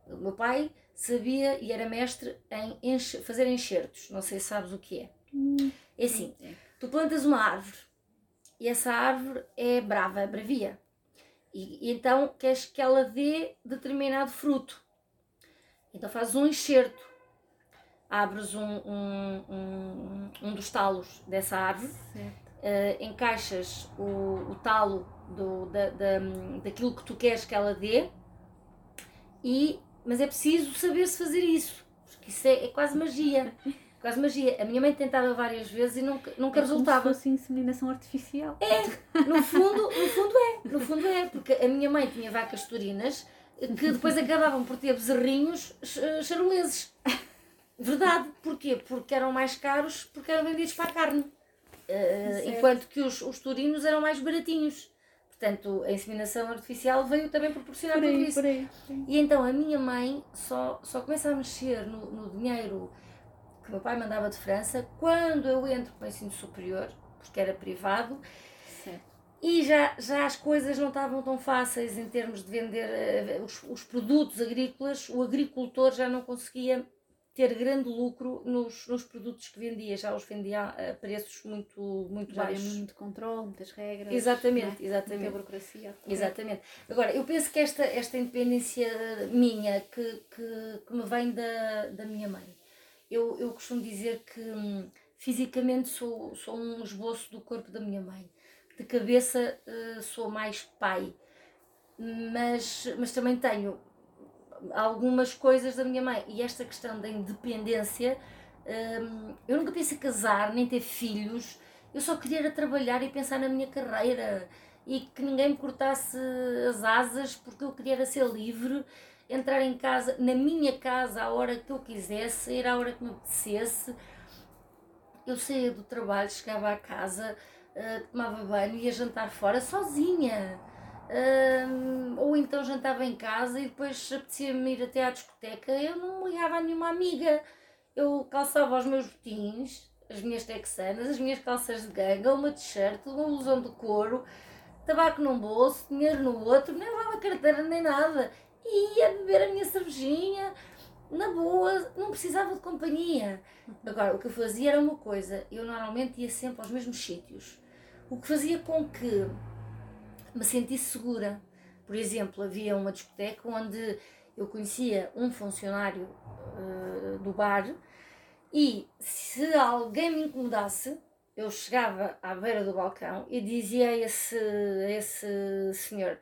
O meu pai sabia e era mestre em enche, fazer enxertos, não sei se sabes o que é. Hum. É assim, tu plantas uma árvore e essa árvore é brava, é bravia. E, e então queres que ela dê determinado fruto. Então fazes um enxerto abres um, um, um, um dos talos dessa árvore, uh, encaixas o, o talo do, da, da, daquilo que tu queres que ela dê, e, mas é preciso saber-se fazer isso, porque isso é, é, quase magia. Quase magia. A minha mãe tentava várias vezes e nunca, nunca é resultava. Como se fosse inseminação artificial. É, no fundo, no fundo é, no fundo é, porque a minha mãe tinha vacas turinas que depois acabavam por ter bezerrinhos charoleses. Verdade, porquê? Porque eram mais caros, porque eram vendidos para a carne. Uh, enquanto que os, os turinos eram mais baratinhos. Portanto, a inseminação artificial veio também proporcionar por isso. Por aí, E então a minha mãe só, só começa a mexer no, no dinheiro que meu pai mandava de França quando eu entro para o ensino superior, porque era privado. E já, já as coisas não estavam tão fáceis em termos de vender uh, os, os, produtos agrícolas, o agricultor já não conseguia ter grande lucro nos, nos produtos que vendia, já os vendia a preços muito, muito já baixos. havia muito controle, muitas regras. Exatamente, é? exatamente. Muita burocracia. Exatamente. Agora, eu penso que esta, esta independência minha, que, que, que me vem da, da minha mãe, eu, eu costumo dizer que hum, fisicamente sou, sou um esboço do corpo da minha mãe. De cabeça uh, sou mais pai, mas, mas também tenho algumas coisas da minha mãe. E esta questão da independência, hum, eu nunca pensei casar, nem ter filhos. Eu só queria era trabalhar e pensar na minha carreira e que ninguém me cortasse as asas porque eu queria era ser livre, entrar em casa, na minha casa, à hora que eu quisesse, ir à hora que me apetecesse. Eu saía do trabalho, chegava à casa, uh, tomava banho, ia jantar fora sozinha ou então jantava em casa e depois apetecia-me ir até à discoteca, eu não ligava a nenhuma amiga. Eu calçava os meus botins, as minhas texanas, as minhas calças de ganga, uma t-shirt, uma blusão de couro, tabaco num bolso, dinheiro no outro, nem levava carteira nem nada. E ia beber a minha cervejinha, na boa, não precisava de companhia. Agora, o que eu fazia era uma coisa, eu normalmente ia sempre aos mesmos sítios. O que fazia com que me sentisse segura. Por exemplo, havia uma discoteca onde eu conhecia um funcionário uh, do bar e se alguém me incomodasse, eu chegava à beira do balcão e dizia a esse, a esse senhor: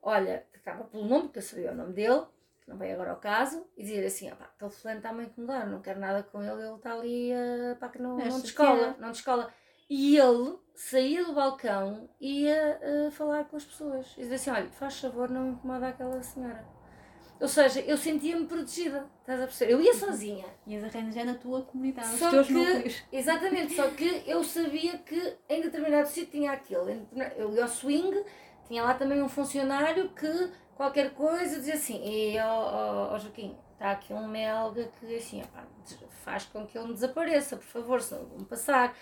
Olha, acaba pelo nome, porque eu sabia o nome dele, não veio agora ao caso, e dizia assim: aquele fulano está-me a incomodar, não quero nada com ele, ele está ali uh, pá, que não, não descola, não descola. E ele saía do balcão e ia uh, falar com as pessoas. E dizia assim: olha, faz favor, não incomoda aquela senhora. Ou seja, eu sentia-me protegida, estás a perceber? Eu ia sozinha. Ias arranjar na tua comunidade, só os teus que, núcleos. Exatamente, só que eu sabia que em determinado sítio tinha aquilo. Eu ia ao swing, tinha lá também um funcionário que qualquer coisa dizia assim: e ó, Joaquim, está aqui um melga que assim, opa, faz com que ele me desapareça, por favor, senão vão passar.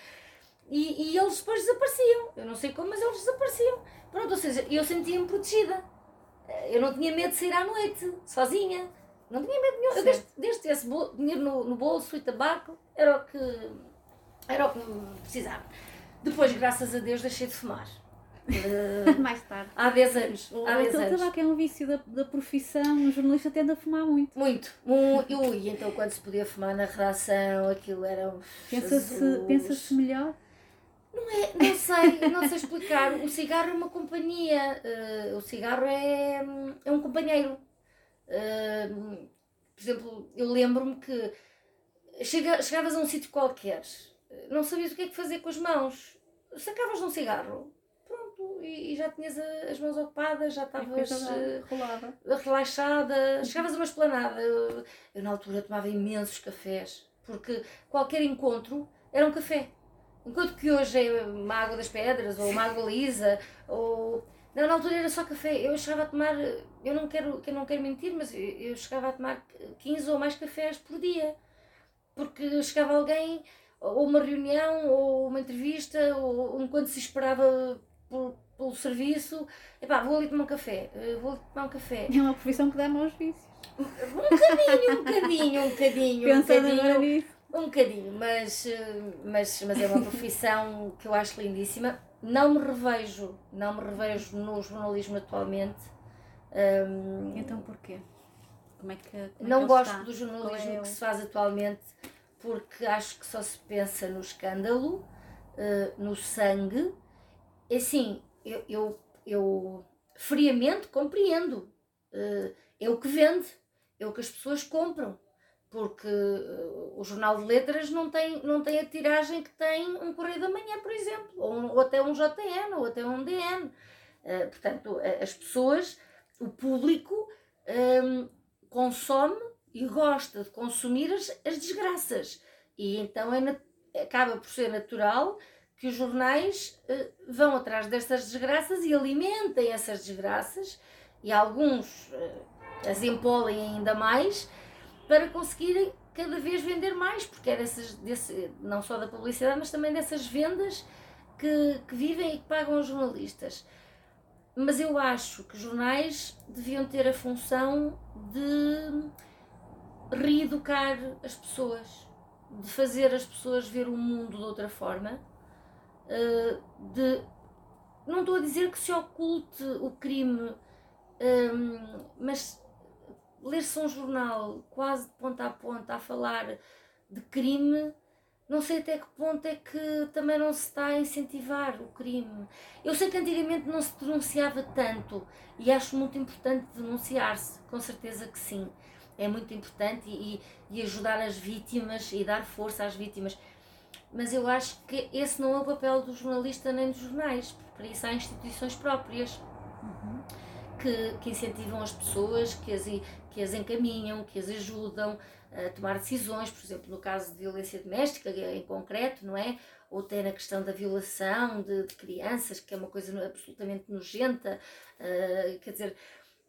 E, e eles depois desapareciam. Eu não sei como, mas eles desapareciam. Pronto, ou seja, eu sentia-me protegida. Eh, eu não tinha medo de sair à noite, sozinha. Não tinha medo nenhum. Eu desde, desde tivesse dinheiro no, no bolso e tabaco, era o que era o que precisava. Depois, graças a Deus, deixei de fumar. Uh, Mais tarde. Há 10 anos. O, há 10 aquele anos. tabaco é um vício da, da profissão, um jornalista tende a fumar muito. Muito. Um, e então, quando se podia fumar na redação, aquilo era um. Pensa-se pensa melhor? Não, é, não sei, não sei explicar. O cigarro é uma companhia. Uh, o cigarro é, é um companheiro. Uh, por exemplo, eu lembro-me que chega, chegavas a um sítio qualquer, não sabias o que é que fazer com as mãos. Sacavas um cigarro, e, e já tinhas a, as mãos ocupadas, já estavas uh, relaxada. Chegavas a uma esplanada. Eu, eu, na altura, tomava imensos cafés, porque qualquer encontro era um café. Enquanto que hoje é uma água das pedras, ou uma água lisa, ou. Não, na altura era só café. Eu chegava a tomar, eu não quero, eu não quero mentir, mas eu chegava a tomar 15 ou mais cafés por dia. Porque chegava alguém, ou uma reunião, ou uma entrevista, ou enquanto se esperava por, pelo serviço, epá, vou ali tomar um café, eh, vou ali tomar um café. É uma profissão que dá maus vícios. Um bocadinho, um bocadinho, um bocadinho. Pensando um nisso. Um bocadinho, mas, mas, mas é uma profissão que eu acho lindíssima. Não me revejo, não me revejo no jornalismo atualmente. Um, então porquê? Como é que, como não é que gosto está? do jornalismo é que se faz atualmente porque acho que só se pensa no escândalo, uh, no sangue. Assim, eu, eu, eu friamente compreendo. Uh, é o que vende, é o que as pessoas compram porque uh, o Jornal de Letras não tem, não tem a tiragem que tem um Correio da Manhã, por exemplo, ou, ou até um JN, ou até um DN. Uh, portanto, as pessoas, o público, um, consome e gosta de consumir as, as desgraças. E então é, acaba por ser natural que os jornais uh, vão atrás destas desgraças e alimentem essas desgraças, e alguns as empolem ainda mais para conseguirem cada vez vender mais, porque é desse, não só da publicidade, mas também dessas vendas que, que vivem e que pagam os jornalistas. Mas eu acho que jornais deviam ter a função de reeducar as pessoas, de fazer as pessoas ver o mundo de outra forma, eh, de não estou a dizer que se oculte o crime, ehm, mas ler-se um jornal quase de ponta a ponta a falar de crime não sei até que ponto é que também não se está a incentivar o crime. Eu sei que antigamente não se denunciava tanto e acho muito importante denunciar-se, com certeza que sim. É muito importante e, e, ajudar as vítimas e dar força às vítimas. Mas eu acho que esse não é o papel do jornalista nem dos jornais. Para isso há instituições próprias uhum. que, que incentivam as pessoas, que as, que as encaminham, que as ajudam a tomar decisões, por exemplo, no caso de violência doméstica, em concreto, não é? Ou até na questão da violação de, de crianças, que é uma coisa absolutamente nojenta, uh, quer dizer,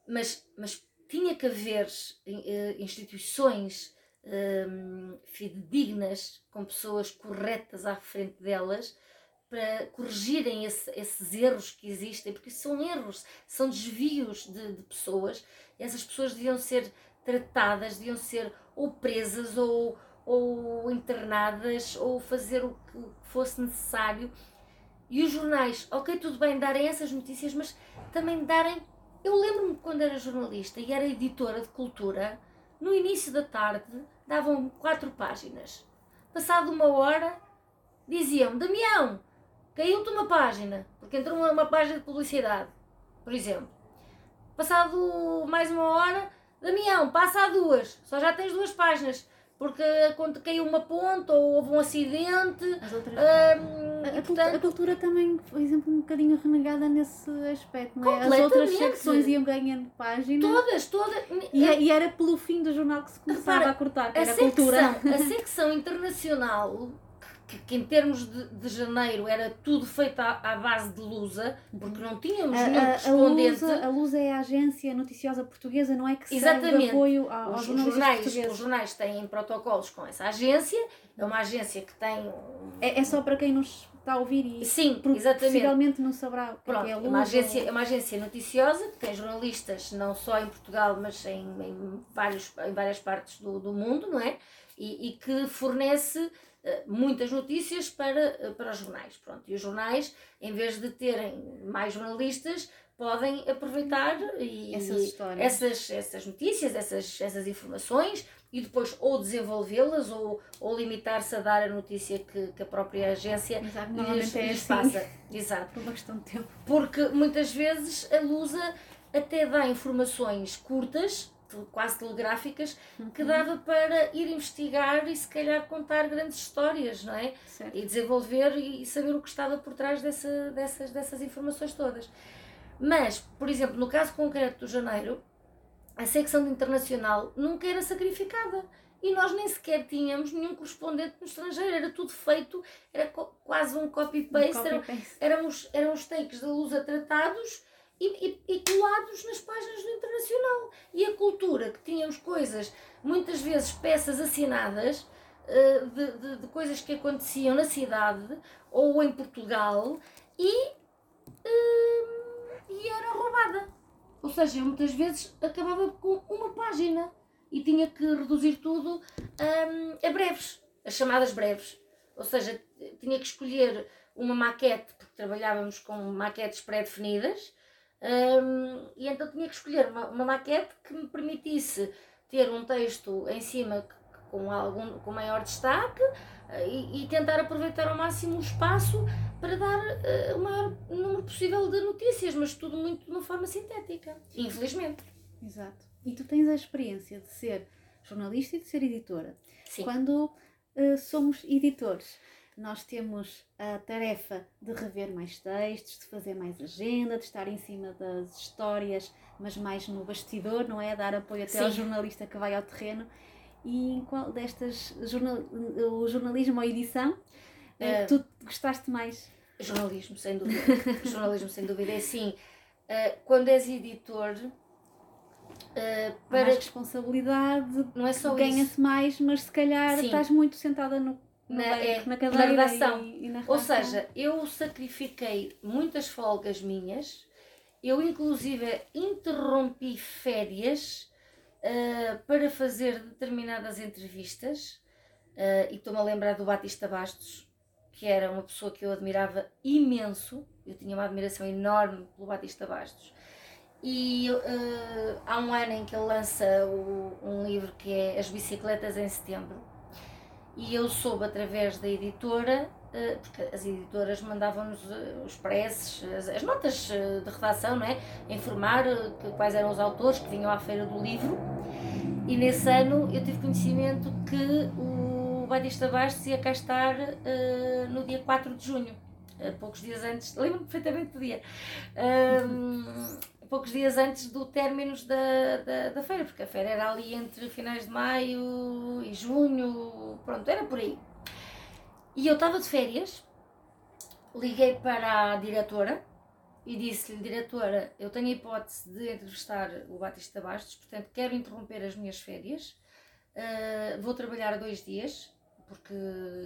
mas, mas tinha que haver uh, instituições um, fidedignas, com pessoas corretas à frente delas, para corrigirem esse, esses erros que existem, porque são erros, são desvios de, de pessoas, essas pessoas deviam ser tratadas, deviam ser ou presas ou, ou internadas ou fazer o que fosse necessário. E os jornais, ok, tudo bem, darem essas notícias, mas também darem. Eu lembro-me quando era jornalista e era editora de cultura, no início da tarde davam quatro páginas. Passado uma hora diziam: Damião, caiu-te uma página, porque entrou uma, uma página de publicidade, por exemplo. Passado mais uma hora, Damião, passa a duas, só já tens duas páginas. Porque quando caiu uma ponta ou houve um acidente. As outras. Hum, a, portanto, a, cultura também, por exemplo, um bocadinho renegada nesse aspecto, não é? As outras secções iam ganhando páginas. Todas, todas. E, e, era pelo fim do jornal que se começava Repara, a cortar, a cultura. A secção internacional que, que, em termos de, de, janeiro era tudo feito à, à, base de Lusa, porque não tínhamos a, nenhum correspondente. A Lusa, a Lusa é a agência noticiosa portuguesa, não é que Exatamente. apoio aos os, jornais, Os jornais têm protocolos com essa agência, é uma agência que tem... Um... É, é só para quem nos está a ouvir e Sim, exatamente. possivelmente não saberá o que Pronto, é a Lusa. Uma agência, é uma agência noticiosa que tem jornalistas não só em Portugal, mas em, em, vários, em várias partes do, do mundo, não é? E, e que fornece muitas notícias para, eh, para os jornais. Pronto, e os jornais, em vez de terem mais jornalistas, podem aproveitar e, essas, essas, essas notícias, essas, essas informações e depois ou desenvolvê-las ou, ou limitar-se a dar a notícia que, que a própria agência Exato, lhes, é lhes assim, passa. Exato. Por uma questão de tempo. Porque muitas vezes a Lusa até dá informações curtas quase telegráficas uhum. que dava para ir investigar e se calhar contar grandes histórias, não é? Certo. E desenvolver e saber o que estava por trás dessa, dessas, dessas informações todas. Mas, por exemplo, no caso concreto do janeiro, a secção de internacional nunca era sacrificada. E nós nem sequer tínhamos nenhum correspondente no estrangeiro, era tudo feito, era quase um copy-paste, um copy eram, os, eram os takes da luz tratados e, e, e, colados nas páginas do Internacional. E a cultura, que tínhamos coisas, muitas vezes peças assinadas uh, de, de, de, coisas que aconteciam na cidade ou em Portugal e, uh, e era roubada. Ou seja, muitas vezes acabava com uma página e tinha que reduzir tudo um, a breves, as chamadas breves. Ou seja, tinha que escolher uma maquete, porque trabalhávamos com maquetes pré-definidas, um, e então tinha que escolher uma, uma, maquete que me permitisse ter um texto em cima com, algum, com maior destaque uh, e, e, tentar aproveitar ao máximo o espaço para dar uh, o maior número possível de notícias, mas tudo muito de uma forma sintética, infelizmente. Exato. E tu tens a experiência de ser jornalista e de ser editora. Sim. Quando uh, somos editores, nós temos a tarefa de rever mais textos, de fazer mais agenda, de estar em cima das histórias, mas mais no bastidor, não é? Dar apoio até Sim. ao jornalista que vai ao terreno. E em qual destas, jornal, o jornalismo ou a edição, uh, tu gostaste mais? Jornalismo, sem dúvida. jornalismo, sem dúvida. É assim, uh, quando és editor, Uh, para mais responsabilidade, não é só ganha-se mais, mas se calhar Sim. estás muito sentada no, na, é, na cadeira na redação. E, e, na. Ou seja, eu sacrifiquei muitas folgas minhas, eu inclusive interrompi férias uh, para fazer determinadas entrevistas, uh, e estou-me a lembrar do Batista Bastos, que era uma pessoa que eu admirava imenso, eu tinha uma admiração enorme pelo Batista Bastos. E uh, há um ano em que ele lança o, um livro que é As Bicicletas em Setembro, e eu soube através da editora, uh, porque as editoras mandavam-nos uh, os preces, as, as, notas de redação, não é? informar quais eram os autores que vinham à feira do livro, e nesse ano eu tive conhecimento que o Batista Bastos ia cá estar no dia 4 de junho poucos dias antes, lembro-me perfeitamente do dia, poucos dias antes do término da, da, da, feira, porque a feira era ali entre finais de maio e junho, pronto, era por aí. E eu estava de férias, liguei para a diretora e disse-lhe, diretora, eu tenho a hipótese de entrevistar o Batista Bastos, portanto quero interromper as minhas férias, uh, vou trabalhar dois dias, porque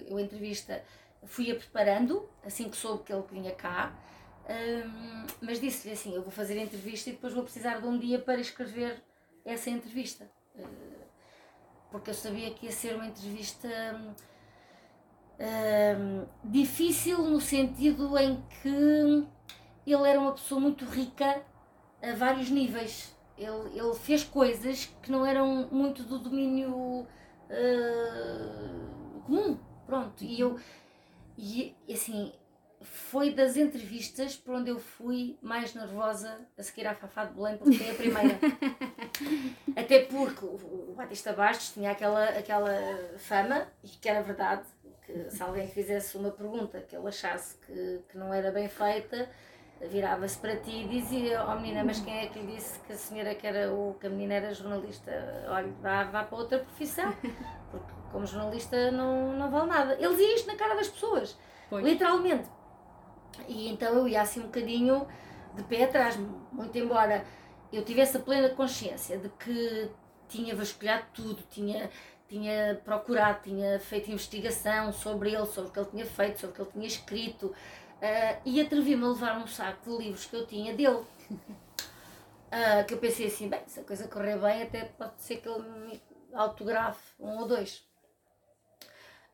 eu a entrevista fui-a preparando, assim que soube que ele vinha cá, um, mas disse-lhe assim: Eu vou fazer a entrevista e depois vou precisar de um dia para escrever essa entrevista. Uh, porque eu sabia que ia ser uma entrevista um, difícil no sentido em que ele era uma pessoa muito rica a vários níveis. Ele, ele fez coisas que não eram muito do domínio uh, comum. Pronto, e eu, e assim, foi das entrevistas por onde eu fui mais nervosa a seguir à Fafá de Belém, porque foi a primeira. Até porque o Batista Bastos tinha aquela, aquela fama, e que era verdade, que se alguém fizesse uma pergunta que ele achasse que, que não era bem feita, virava-se para ti e dizia: Oh menina, mas quem é que lhe disse que a senhora que era o que a menina era jornalista? Olha, vá, vá para outra profissão, porque como jornalista não, não vale nada. Ele dizia isto na cara das pessoas, pois. literalmente. E então eu ia assim um bocadinho de pé atrás, muito embora eu tivesse a plena consciência de que tinha vasculhado tudo, tinha, tinha procurado, tinha feito investigação sobre ele, sobre o que ele tinha feito, sobre o que ele tinha escrito, uh, e atrevi-me a levar um saco de livros que eu tinha dele. Uh, que eu pensei assim, bem, se a coisa correr bem, até pode ser que ele me autografe um ou dois.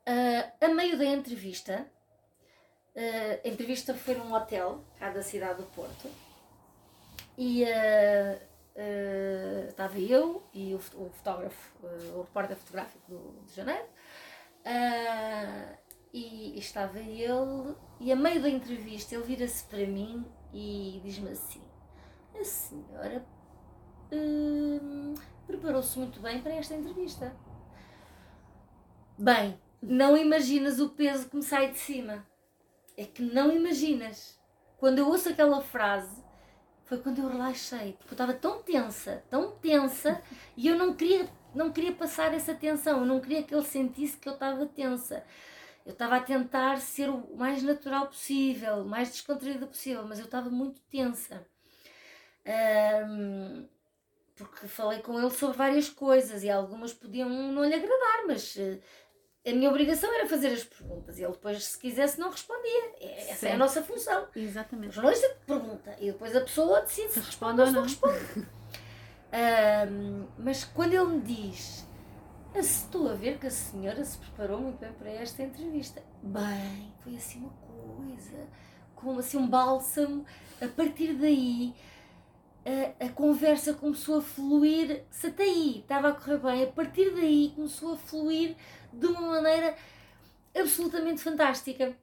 Uh, a meio da entrevista, Uh, a entrevista foi num hotel, cá da cidade do Porto, e uh, uh, estava eu e o, o fotógrafo, o repórter fotográfico do, de Janeiro, e, e, estava ele, e a meio da entrevista ele vira-se para mim e diz-me assim: A senhora preparou-se muito bem para esta entrevista. Bem, não imaginas o peso que me sai de cima é que não imaginas. Quando eu ouço aquela frase, foi quando eu relaxei, porque eu estava tão tensa, tão tensa, e eu não queria, não queria passar essa tensão, eu não queria que ele sentisse que eu estava tensa. Eu estava a tentar ser o mais natural possível, o mais descontraída possível, mas eu estava muito tensa. Um, porque falei com ele sobre várias coisas e algumas podiam não lhe agradar, mas uh, a minha obrigação era fazer as perguntas e ele depois, se quisesse, não respondia. É, essa é a nossa função. Exatamente. O jornalista pergunta e depois a pessoa decide se, se responde ou não. responde. um, mas quando ele me diz, estou a ver que a senhora se preparou muito bem para esta entrevista. Bem, foi assim uma coisa, como assim um bálsamo. A partir daí, a, a, conversa começou a fluir. Se até aí estava a correr bem, a partir daí começou a fluir de uma maneira absolutamente fantástica.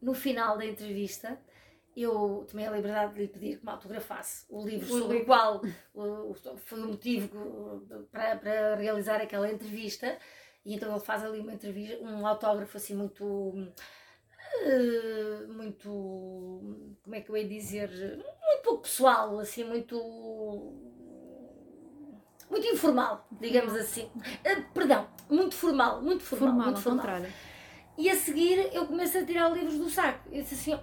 No final da entrevista, eu tomei a liberdade de lhe pedir que me autografasse o livro o sobre livro. o qual foi o motivo para, para realizar aquela entrevista. E então ele faz ali uma entrevista, um autógrafo assim muito. Uh, muito. Como é que eu ia dizer? Muito pouco pessoal, assim, muito muito informal, digamos assim. Uh, perdão, muito formal, muito formal. formal muito formal. Contrário. E a seguir eu começo a tirar livros do saco. Eu disse assim: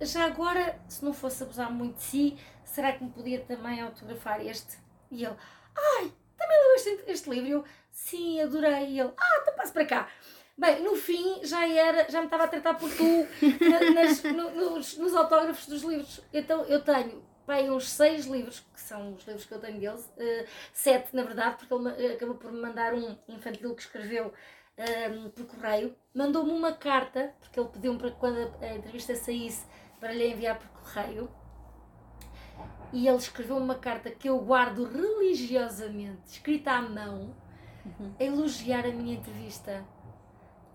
já agora, se não fosse abusar muito de si, será que me podia também autografar este? E ele: ai, também leu este, este livro? Eu, sim, adorei. E ele: ah, então passe para cá. Bem, no fim já era, já me estava a tratar por tu na- nas- no- nos, nos autógrafos dos livros. Então eu tenho bem, uns seis livros, que são os livros que eu tenho deles, eh, sete na verdade, porque ele eh, acabou por me mandar um infantil que escreveu ehm, por correio. Mandou-me uma carta, porque ele pediu-me para que quando a, entrevista saísse para lhe enviar por correio. E ele escreveu uma carta que eu guardo religiosamente, escrita à mão, a elogiar a minha entrevista.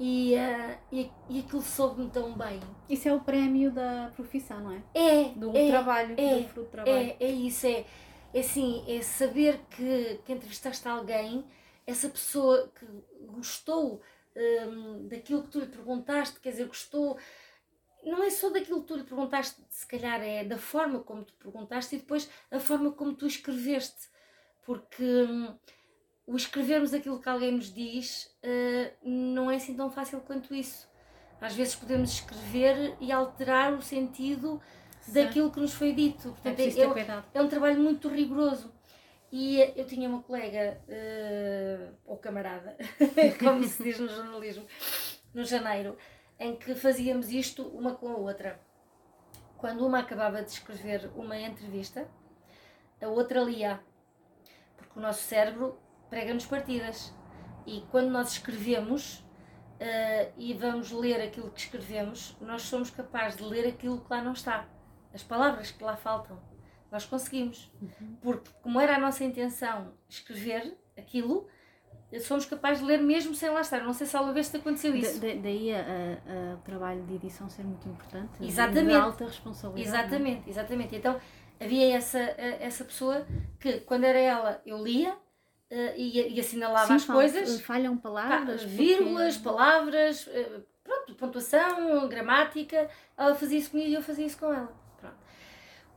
E, eh, e, e aquilo soube-me tão bem. Isso é o prémio da profissão, não é? É, Do é, trabalho, é, do fruto do trabalho. é, é isso, é, é assim, é saber que, que entrevistaste alguém, essa pessoa que gostou hum, daquilo que tu lhe perguntaste, quer dizer, gostou, não é só daquilo que tu lhe perguntaste, se calhar é da forma como tu perguntaste e depois a forma como tu escreveste, porque hum, o escrevermos aquilo que alguém nos diz eh, não é assim tão fácil quanto isso. Às vezes podemos escrever e alterar o sentido Certo. daquilo que nos foi dito. É Portanto, é, ter cuidado. é um trabalho muito rigoroso. E eh, eu tinha uma colega, eh, ou camarada, como se diz no jornalismo, no janeiro, em que fazíamos isto uma com a outra. Quando uma acabava de escrever uma entrevista, a outra lia. Porque o nosso cérebro prega-nos partidas. E quando nós escrevemos eh, e vamos ler aquilo que escrevemos, nós somos capazes de ler aquilo que lá não está. As palavras que lá faltam. Nós conseguimos. Porque, como era a nossa intenção escrever aquilo, somos capazes de ler mesmo sem lá estar. Não sei se alguma vez te aconteceu isso. da- daí a- a- a- o trabalho de edição ser muito importante. Exatamente. De alta responsabilidade. é? Exatamente, exatamente. Então havia essa, eh, essa pessoa que, quando era ela, eu lia eh, e, e assinalava Sim, as coisas, Falham pá, palavras. porque- vírgulas, palavras, eh, pronto, pontuação, gramática. Ela fazia isso comigo e eu fazia isso com ela. Pronto.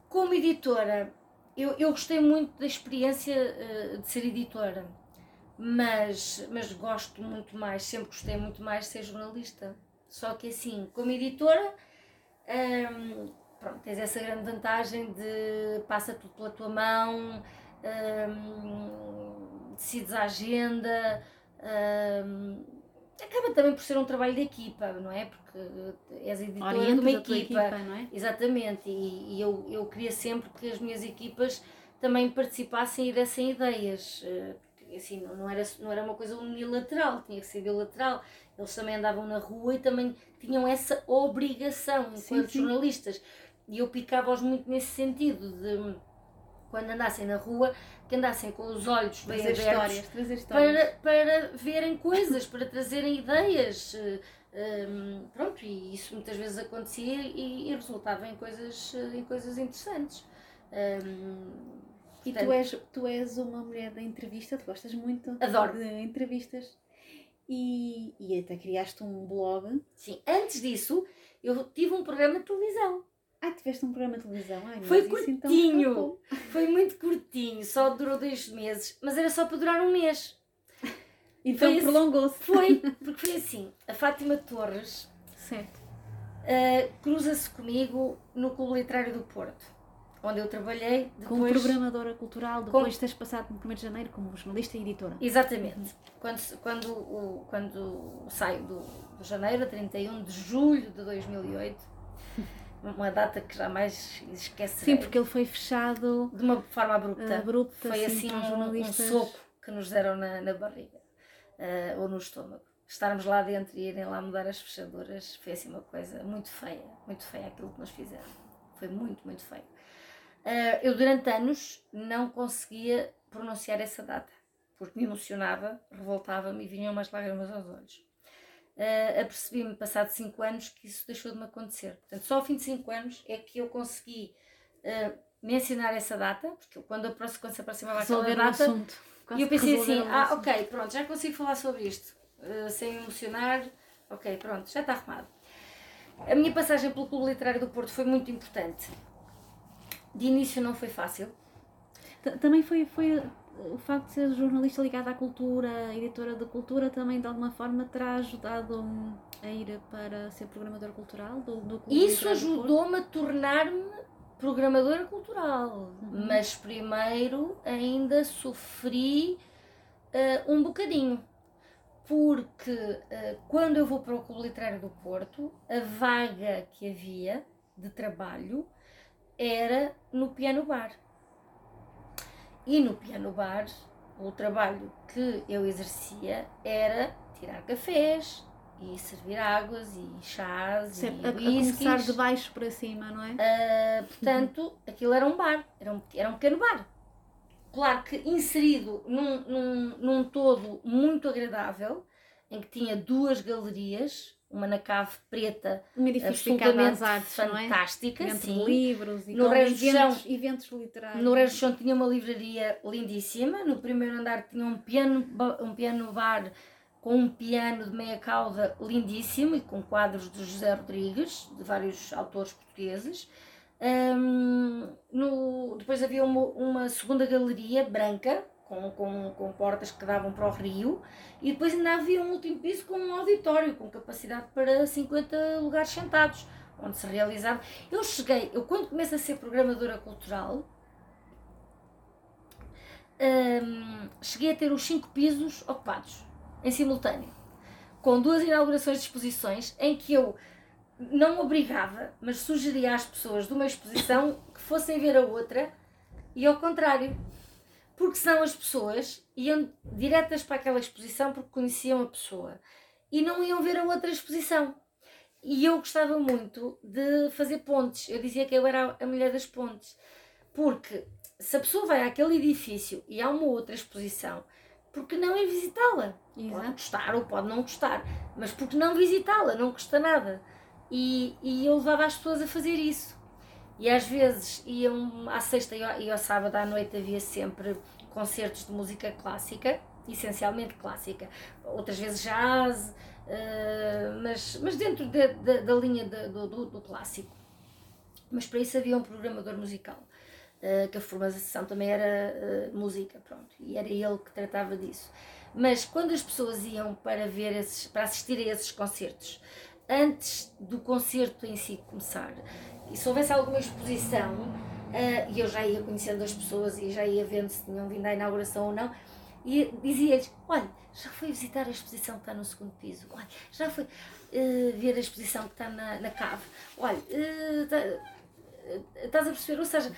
Como editora, eu, eu gostei muito da experiência eh, de ser editora, mas, mas gosto muito mais, sempre gostei muito mais de ser jornalista. Só que assim, como editora, hum, pronto, tens essa grande vantagem de passa tudo pela tua mão, hum, decides a agenda, hum, acaba também por ser um trabalho de equipa, não é? Porque és editora de Orientas uma a tua equipa. equipa, não é? Exatamente, e, e eu, eu queria sempre que as minhas equipas também participassem e dessem ideias. eh, porque, Assim, não, não, era, não era uma coisa unilateral, tinha que ser bilateral. Eles também andavam na rua e também tinham essa obrigação Sim, enquanto sim. jornalistas. E eu picava-os muito nesse sentido, de quando andassem na rua, que andassem com os olhos bem Trazer abertos histórias. Trazer histórias. para, para verem coisas, para trazerem ideias. eh, hum, pronto, e isso muitas vezes acontecia e, e resultava em coisas, eh, em coisas interessantes. Hum, E portanto, tu és, tu és uma mulher da entrevista, tu gostas muito Adoro. de entrevistas. E, e até criaste um blog. Sim, antes disso, eu tive um programa de televisão. Ah, tiveste um programa de televisão. Ai, Foi então curtinho. escapou. Foi muito curtinho, só durou dois meses, mas era só para durar um mês. Então esse- prolongou-se. Foi, porque foi assim: a Fátima Torres eh, cruza-se comigo no Clube Literário do Porto, onde eu trabalhei depois. Como programadora cultural, depois de teres passado no 1 de janeiro como jornalista e editora. Exatamente. Quando, se- quando, o, quando saio do, do janeiro a 31 de julho de 2008, uma data que jamais esquecerei Sim, porque ele foi fechado de uma forma abrupta. abrupta, Foi assim, assim um, um soco que nos deram na, na barriga eh, ou no estômago. Estarmos lá dentro e irem lá mudar as fechaduras foi assim uma coisa muito feia, muito feia aquilo que nos fizeram. Foi muito, muito feio. Eh, eu durante anos não conseguia pronunciar essa data, porque me emocionava, revoltava-me e vinham umas lágrimas aos olhos. Uh, apercebi-me, passado 5 anos, que isso deixou de me acontecer. Portanto, só ao fim de 5 anos é que eu consegui uh, mencionar essa data, porque eu, quando, próxima, quando se aproximava aquela data, assunto. Quase e eu pensei assim, ah, ok, pronto, já consigo falar sobre isto, uh, sem emocionar, ok, pronto, já está arrumado. A minha passagem pelo Clube Literário do Porto foi muito importante. De início não foi fácil, T- Também foi, foi o facto de ser jornalista ligada à cultura, editora de cultura, também de alguma forma terá ajudado a ir para ser programadora cultural do, do Isso ajudou-me a tornar-me programadora cultural, Uhum. mas primeiro ainda sofri eh, um bocadinho, porque uh, quando eu vou para o Clube Literário do Porto, a vaga que havia de trabalho era no piano bar. E no piano bar, o trabalho que eu exercia era tirar cafés e servir águas e chás certo, e a, whiskies. a começar de baixo para cima, não é? Uh, portanto, aquilo era um bar, era um, era um pequeno bar. Claro que inserido num, num, num todo muito agradável, em que tinha duas galerias, uma na cave preta, um absolutamente artes, é? fantástica, é? sim. livros e no resto eventos, chão, eventos literários. No do chão tinha uma livraria lindíssima, no primeiro andar tinha um piano, um piano bar com um piano de meia cauda lindíssimo e com quadros de José Rodrigues, de vários autores portugueses. Um, no, depois havia uma, uma, segunda galeria branca, com, com, com portas que davam para o rio, e depois ainda havia um último piso com um auditório, com capacidade para 50 lugares sentados, onde se realizava. Eu cheguei, eu quando começo a ser programadora cultural, um, cheguei a ter os cinco pisos ocupados, em simultâneo, com duas inaugurações de exposições em que eu não obrigava, mas sugeria às pessoas de uma exposição que fossem ver a outra e ao contrário. Porque senão as pessoas iam diretas para aquela exposição porque conheciam a pessoa e não iam ver a outra exposição. E eu gostava muito de fazer pontes. Eu dizia que eu era a mulher das pontes. Porque se a pessoa vai àquele edifício e há uma outra exposição, porque não ir visitá-la? Pode gostar ou pode não gostar, mas porque não visitá-la? Não custa nada. E, e eu levava as pessoas a fazer isso. E às vezes iam à sexta e ao sábado à noite havia sempre concertos de música clássica, essencialmente clássica, outras vezes jazz, uh, mas, mas dentro de, de, da linha de, do, do, clássico. Mas para isso havia um programador musical, uh, que a formação também era uh, música, pronto, e era ele que tratava disso. Mas quando as pessoas iam para ver esses, para assistir a esses concertos, antes do concerto em si começar, e se houvesse alguma exposição, uh, e eu já ia conhecendo as pessoas e já ia vendo se tinham vindo à inauguração ou não, e dizia-lhes: Olha, já fui visitar a exposição que está no segundo piso, olha, já fui uh, ver a exposição que está na, na cave, olha, uh, tá, estás a perceber? Ou seja,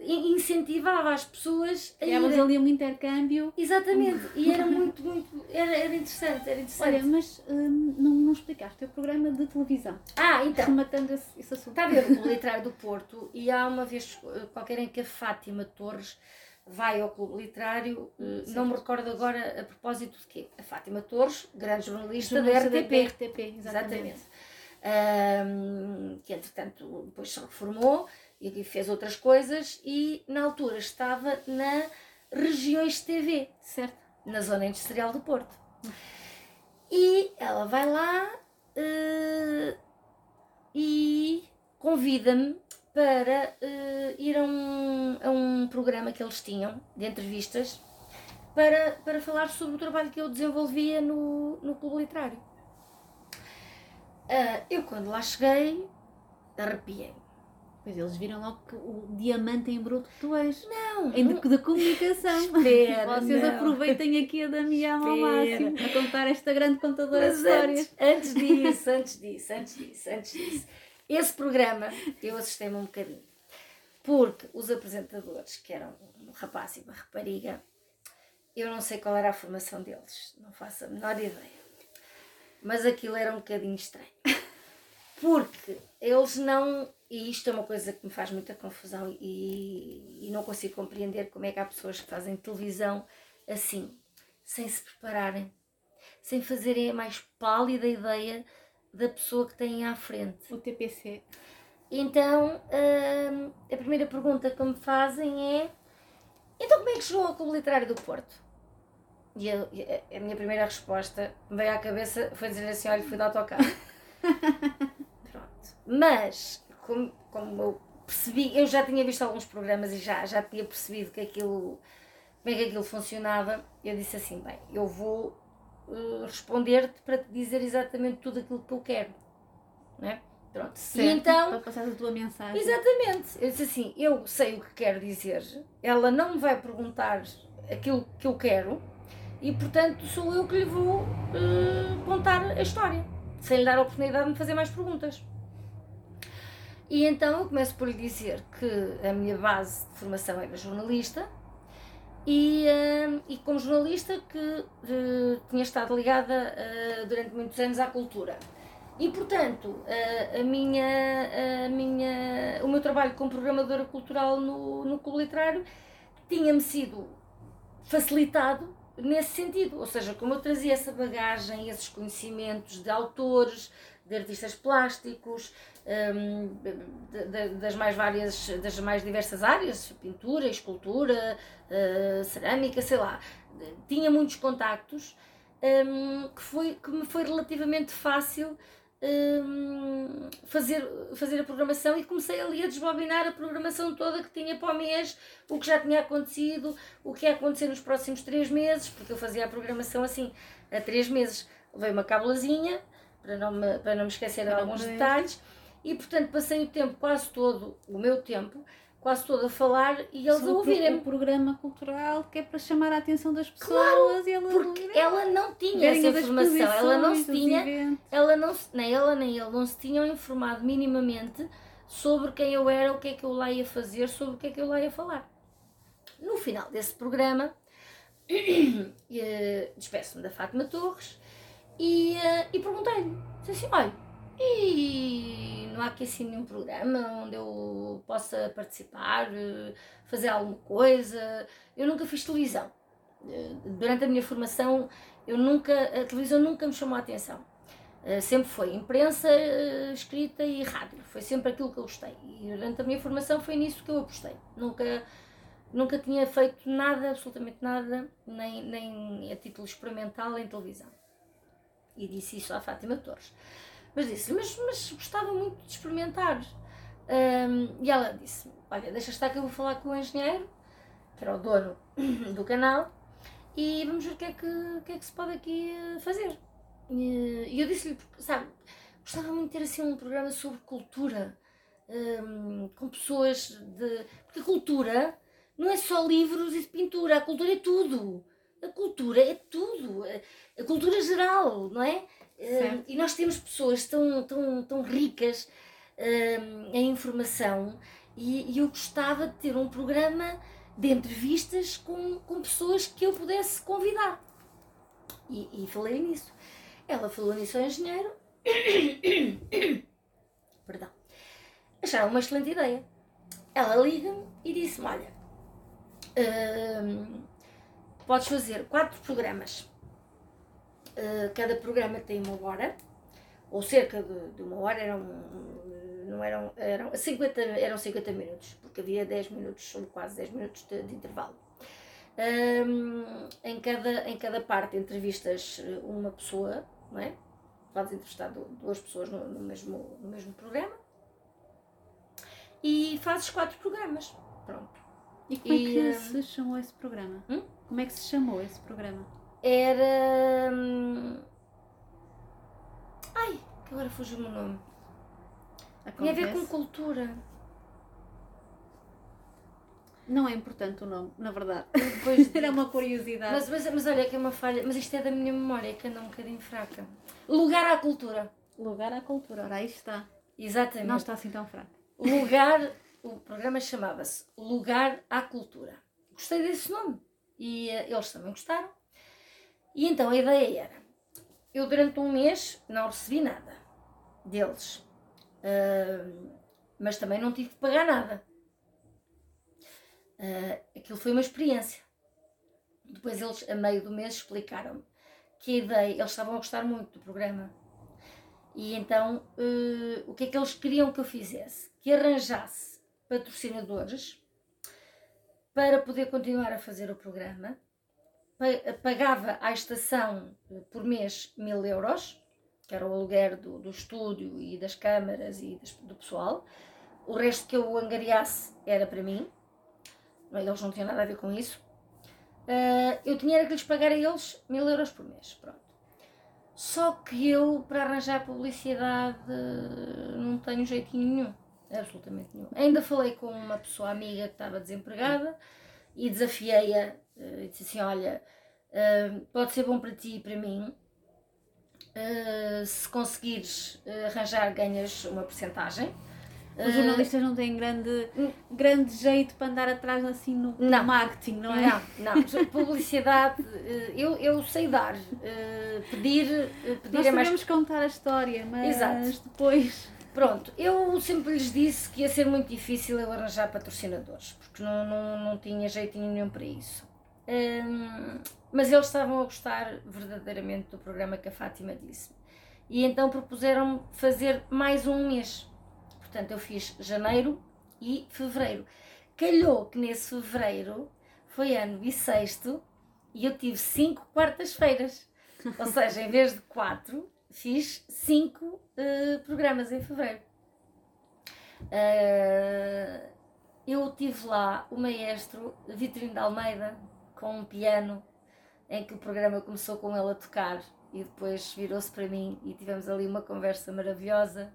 incentivava as pessoas a Tínhamos irem. ali um intercâmbio. Exatamente, e era muito, muito, era, era interessante, era interessante. Olha, mas hum, não, não explicaste o programa de televisão. Ah, então. Rematando esse, esse assunto. Está a ver o Clube Literário do Porto e há uma vez eh, qualquer em que a Fátima Torres vai ao Clube Literário, eh, não me recordo agora a propósito de quê? A Fátima Torres, grande jornalista, jornalista da RTP. Da RTP, exatamente. exatamente. Um, que entretanto depois se reformou e fez outras coisas e na altura estava na Regiões TV, certo? Na zona industrial do Porto. E ela vai lá uh, e convida-me para uh, ir a um, a um programa que eles tinham de entrevistas para, para falar sobre o trabalho que eu desenvolvia no, no clube literário. Uh, eu, quando lá cheguei, arrepiei Pois eles viram logo que o diamante em bruto que tu és. Não! Em de, de comunicação. Espera, Vocês não. aproveitem aqui a Damião ao máximo a contar esta grande contadora Mas de histórias. Antes, antes disso, antes disso, antes disso, antes disso. Esse programa eu assustei-me um bocadinho. Porque os apresentadores, que eram um rapaz e uma rapariga, eu não sei qual era a formação deles, não faço a menor ideia. Mas aquilo era um bocadinho estranho. Porque eles não e isto é uma coisa que me faz muita confusão e, e não consigo compreender como é que há pessoas que fazem televisão assim, sem se prepararem, sem fazerem a mais pálida ideia da pessoa que têm à frente. O TPC. Então, hum, a primeira pergunta que me fazem é: então como é que chegou ao Clube Literário do Porto? E a, a minha primeira resposta me veio à cabeça foi dizer assim: olha, fui de autocarro. Pronto. Mas como, como eu percebi, eu já tinha visto alguns programas e já, já tinha percebido que aquilo, como é que aquilo funcionava, eu disse assim, bem, eu vou uh, responder-te para te dizer exatamente tudo aquilo que eu quero, não é? Pronto. Certo, e então, para passar a tua mensagem. Exatamente. Eu disse assim, eu sei o que quero dizer, ela não me vai perguntar aquilo que eu quero, e portanto sou eu que lhe vou uh, contar a história, sem lhe dar a oportunidade de me fazer mais perguntas. E então eu começo por lhe dizer que a minha base de formação era jornalista e, uh, e como jornalista que uh, tinha estado ligada durante muitos anos à cultura. E portanto, a, a, minha, a minha, o meu trabalho como programadora cultural no, no Clube Literário tinha-me sido facilitado nesse sentido, ou seja, como eu trazia essa bagagem, esses conhecimentos de autores, de artistas plásticos, um, das mais várias, das mais diversas áreas, pintura, escultura, uh, cerâmica, sei lá, tinha muitos contactos um, que, foi, que me foi relativamente fácil um, fazer, fazer a programação e comecei ali a desbobinar a programação toda que tinha para o mês, o que já tinha acontecido, o que ia acontecer nos próximos três meses, porque eu fazia a programação assim a três meses. Levei uma cabulazinha para não me, para não me esquecer de alguns detalhes e portanto passei o tempo, quase todo o meu tempo, quase todo a falar e eles a ouvirem. O programa cultural que é para chamar a atenção das pessoas claro, e ela, porque ela não tinha essa informação, ela não se tinha, ela não, nem ela nem ele não se tinham informado minimamente sobre quem eu era, o que é que eu lá ia fazer, sobre o que é que eu lá ia falar. No final desse programa, eh, despeço-me da Fátima Torres e, eh, e perguntei-lhe, disse assim, olha, e não há aqui assim nenhum programa onde eu possa participar, eh, fazer alguma coisa. Eu nunca fiz televisão. Eh, durante a minha formação, eu nunca, a televisão nunca me chamou a atenção. Eh, sempre foi imprensa, escrita e rádio. Foi sempre aquilo que eu gostei. E durante a minha formação foi nisso que eu apostei. Nunca, nunca tinha feito nada, absolutamente nada, nem, nem a título experimental em televisão. E disse isso à Fátima Torres. Mas disse mas, mas gostava muito de experimentar. Um, e ela disse: Olha, deixa estar que eu vou falar com o engenheiro, que era o dono do canal, e vamos ver o que é que, que, é que se pode aqui eh, fazer. E eu disse-lhe: Sabe, gostava muito de ter assim um programa sobre cultura, um, com pessoas de. Porque a cultura não é só livros e pintura, a cultura é tudo. A cultura é tudo. A cultura geral, não é? Uh, e nós temos pessoas tão, tão, tão ricas uh, em informação e, e, eu gostava de ter um programa de entrevistas com, com pessoas que eu pudesse convidar. E, e falei nisso. Ela falou nisso ao engenheiro. Perdão. Acharam uma excelente ideia. Ela liga-me e disse-me: Olha, uh, podes fazer quatro programas eh, cada programa tem uma hora, ou cerca de, de uma hora, eram, não eram, eram, 50, eram 50 minutos, porque havia 10 minutos, ou quase 10 minutos de, de intervalo. Um, em, cada, em cada parte entrevistas eh, uma pessoa, não é? Podes entrevistar duas pessoas no, no, mesmo, no mesmo programa e fazes quatro programas. Pronto. E como e, é que um, se chamou esse programa? Hum? Como é que se chamou esse programa? Era. Hum, ai, que agora fugiu-me o nome. Tinha a ver com cultura. Não é importante o nome, na verdade. Depois era uma curiosidade. Mas, mas, mas olha que é uma falha, mas isto é da minha memória, que anda um bocadinho fraca. Lugar à cultura. Lugar à cultura, ora aí está. Exatamente. Não está assim tão fraca. Lugar, o programa chamava-se Lugar à Cultura. Gostei desse nome e uh, eles também gostaram. E então a ideia era: eu durante um mês não recebi nada deles, uh, mas também não tive que pagar nada. Uh, aquilo foi uma experiência. Depois eles, a meio do mês, explicaram-me que a ideia, eles estavam a gostar muito do programa. E então, uh, o que é que eles queriam que eu fizesse? Que arranjasse patrocinadores para poder continuar a fazer o programa pagava à estação eh, por mês mil euros, que era o aluguer do, do estúdio e das câmaras e das, do pessoal. O resto que eu angariasse era para mim, eles não tinham nada a ver com isso. Uh, eu tinha que lhes pagar a eles mil euros por mês, pronto. Só que eu, para arranjar publicidade, não tenho jeitinho nenhum, absolutamente nenhum. Ainda falei com uma pessoa amiga que estava desempregada e desafiei-a e disse assim: Olha, Uh, pode ser bom para ti e para mim. Uh, se conseguires arranjar, ganhas uma porcentagem. Os jornalistas não têm grande, grande jeito para andar atrás assim no, não, marketing, não é? Não, não. Publicidade, eu, eu sei dar. Pedir, pedir Nós é mais. contar a história, mas Exato. depois. Pronto, eu sempre lhes disse que ia ser muito difícil eu arranjar patrocinadores, porque não, não, não tinha jeitinho nenhum para isso. Um, mas eles estavam a gostar verdadeiramente do programa que a Fátima disse. E então propuseram-me fazer mais um mês. Portanto, eu fiz janeiro e fevereiro. Calhou que nesse fevereiro foi ano bissexto e eu tive cinco quartas-feiras. Ou seja, em vez de quatro, fiz cinco uh, programas em fevereiro. Uh, eu tive lá o maestro Vitorino de Almeida com um piano em que o programa começou com ele a tocar e depois virou-se para mim e tivemos ali uma conversa maravilhosa.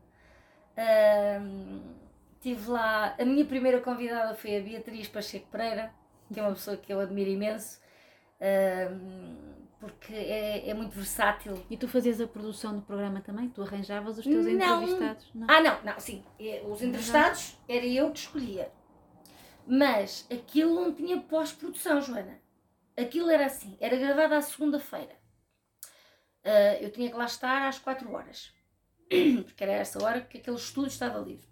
tive lá, a minha primeira convidada foi a Beatriz Pacheco Pereira, que é uma pessoa que eu admiro imenso, porque é, é, muito versátil. E tu fazias a produção do programa também? Tu arranjavas os teus não. entrevistados? Não. Ah, não, não, sim. É, os entrevistados era eu que escolhia. Mas aquilo não tinha pós-produção, Joana aquilo era assim, era gravado à segunda-feira. Uh, eu tinha que lá estar às 4 horas, porque era essa hora que aquele estúdio estava livre.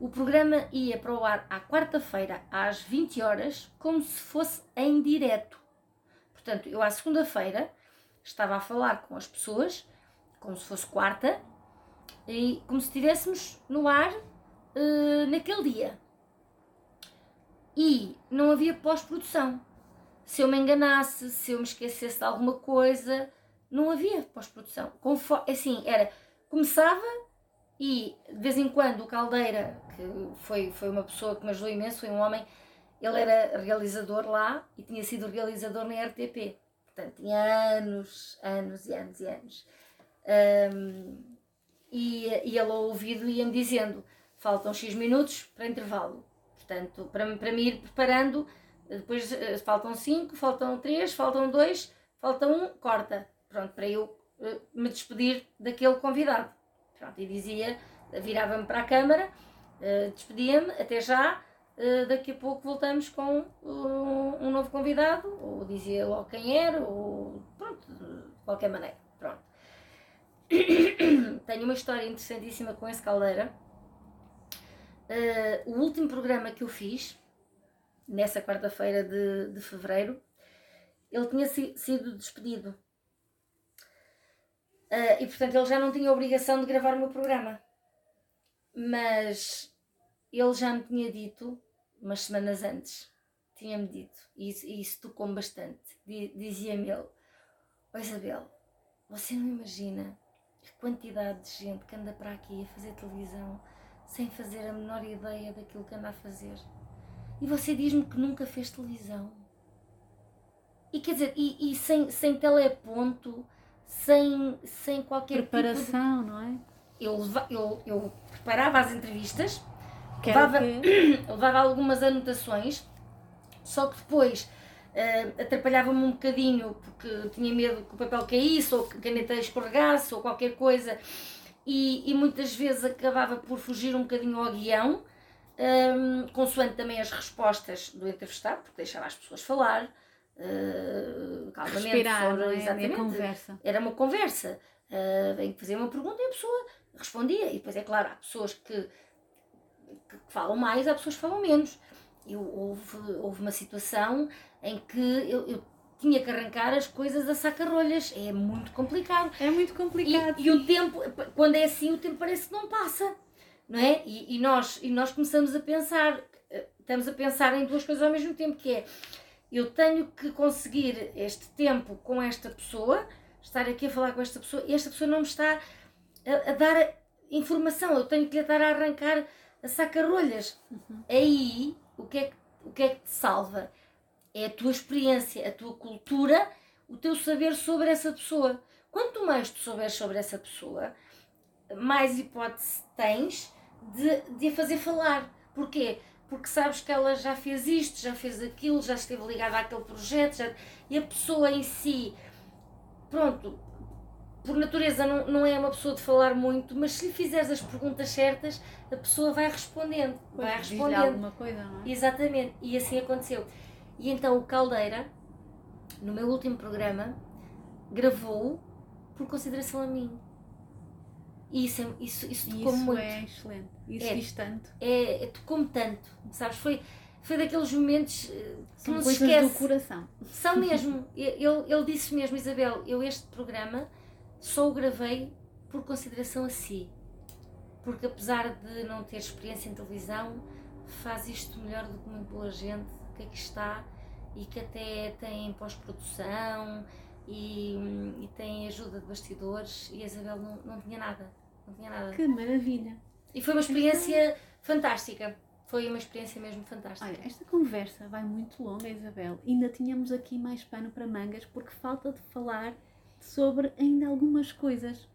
O programa ia para o ar à quarta-feira, às 20 horas, como se fosse em direto. Portanto, eu à segunda-feira estava a falar com as pessoas, como se fosse quarta, e como se estivéssemos no ar uh, naquele dia. E não havia pós-produção se eu me enganasse, se eu me esquecesse de alguma coisa, não havia pós-produção. Assim, era, começava e de vez em quando o Caldeira, que foi, foi uma pessoa que me ajudou imenso, foi um homem, ele era realizador lá e tinha sido realizador na RTP. Portanto, tinha anos, anos e anos e anos. Um, e, e ele ao ouvido ia-me dizendo: faltam X minutos para intervalo. Portanto, para, para me ir preparando depois uh, faltam 5, faltam 3, faltam 2, falta 1, um, corta. Pronto, para eu uh, me despedir daquele convidado. Pronto, e dizia, virava-me para a câmara, uh, despedia-me, até já, daqui a pouco voltamos com um novo convidado, ou dizia logo quem era, ou pronto, de qualquer maneira. Pronto. Tenho uma história interessantíssima com esse caldeira. o último programa que eu fiz, nessa quarta-feira de, de fevereiro, ele tinha si, sido despedido. Uh, e portanto ele já não tinha obrigação de gravar o meu programa. Mas ele já me tinha dito, umas semanas antes, tinha-me dito, e isso, isso tocou-me bastante. Dizia-me ele: oh Isabel, você não imagina a quantidade de gente que anda para aqui a fazer televisão sem fazer a menor ideia daquilo que anda a fazer. E você diz-me que nunca fez televisão. E quer dizer, e, e sem, sem teleponto, sem, sem qualquer preparação, tipo de... não é? Eu, eu, eu preparava as entrevistas, levava, levava algumas anotações, só que depois uh, atrapalhava-me um bocadinho porque tinha medo que o papel caísse ou que a caneta escorregasse ou qualquer coisa e, e muitas vezes acabava por fugir um bocadinho ao guião um, consoante também as respostas do entrevistado, porque deixava as pessoas falar, uh, calmamente, Respirar, sobre, é? exatamente. Conversa. Era uma conversa, uh, em que fazia uma pergunta e a pessoa respondia. E depois, é claro, há pessoas que, que falam mais, há pessoas que falam menos. Eu, houve, houve uma situação em que eu, eu tinha que arrancar as coisas a saca-rolhas. É muito complicado. É muito complicado. E, e, o tempo, quando é assim, o tempo parece que não passa não é? E, e, nós, e nós começamos a pensar, eh, estamos a pensar em duas coisas ao mesmo tempo, que é, eu tenho que conseguir este tempo com esta pessoa, estar aqui a falar com esta pessoa, e esta pessoa não me está a, a dar informação, eu tenho que lhe estar a arrancar a saca-rolhas. Uhum. Aí, o que, é que, o que é que te salva? É a tua experiência, a tua cultura, o teu saber sobre essa pessoa. Quanto mais tu souberes sobre essa pessoa, mais hipótese tens de, de a fazer falar. Porquê? porque sabes que ela já fez isto, já fez aquilo, já esteve ligada àquele projeto, já... e a pessoa em si, pronto, por natureza não, não é uma pessoa de falar muito, mas se lhe fizeres as perguntas certas, a pessoa vai respondendo. Pois, vai respondendo. alguma coisa, não é? Exatamente, e assim aconteceu. E então o Caldeira, no meu último programa, gravou por consideração a mim. E isso, é- isso, isso tocou-me isso muito. é excelente. Isso É. diz tanto. É, é, tocou-me tanto, sabes? Foi, foi daqueles momentos eh, que São não se esquece. do coração. São mesmo. Ele, ele disse mesmo, Isabel, eu este programa só o gravei por consideração a si. Porque apesar de não ter experiência em televisão, faz isto melhor do que muito boa gente que aqui está e que até tem pós-produção e, e tem ajuda de bastidores e a Isabel não, não tinha nada. Não tinha nada. Que maravilha. E foi uma experiência fantástica. Foi uma experiência mesmo fantástica. Olha, esta conversa vai muito longa, Isabel. Ainda tínhamos aqui mais pano para mangas porque falta de falar sobre ainda algumas coisas.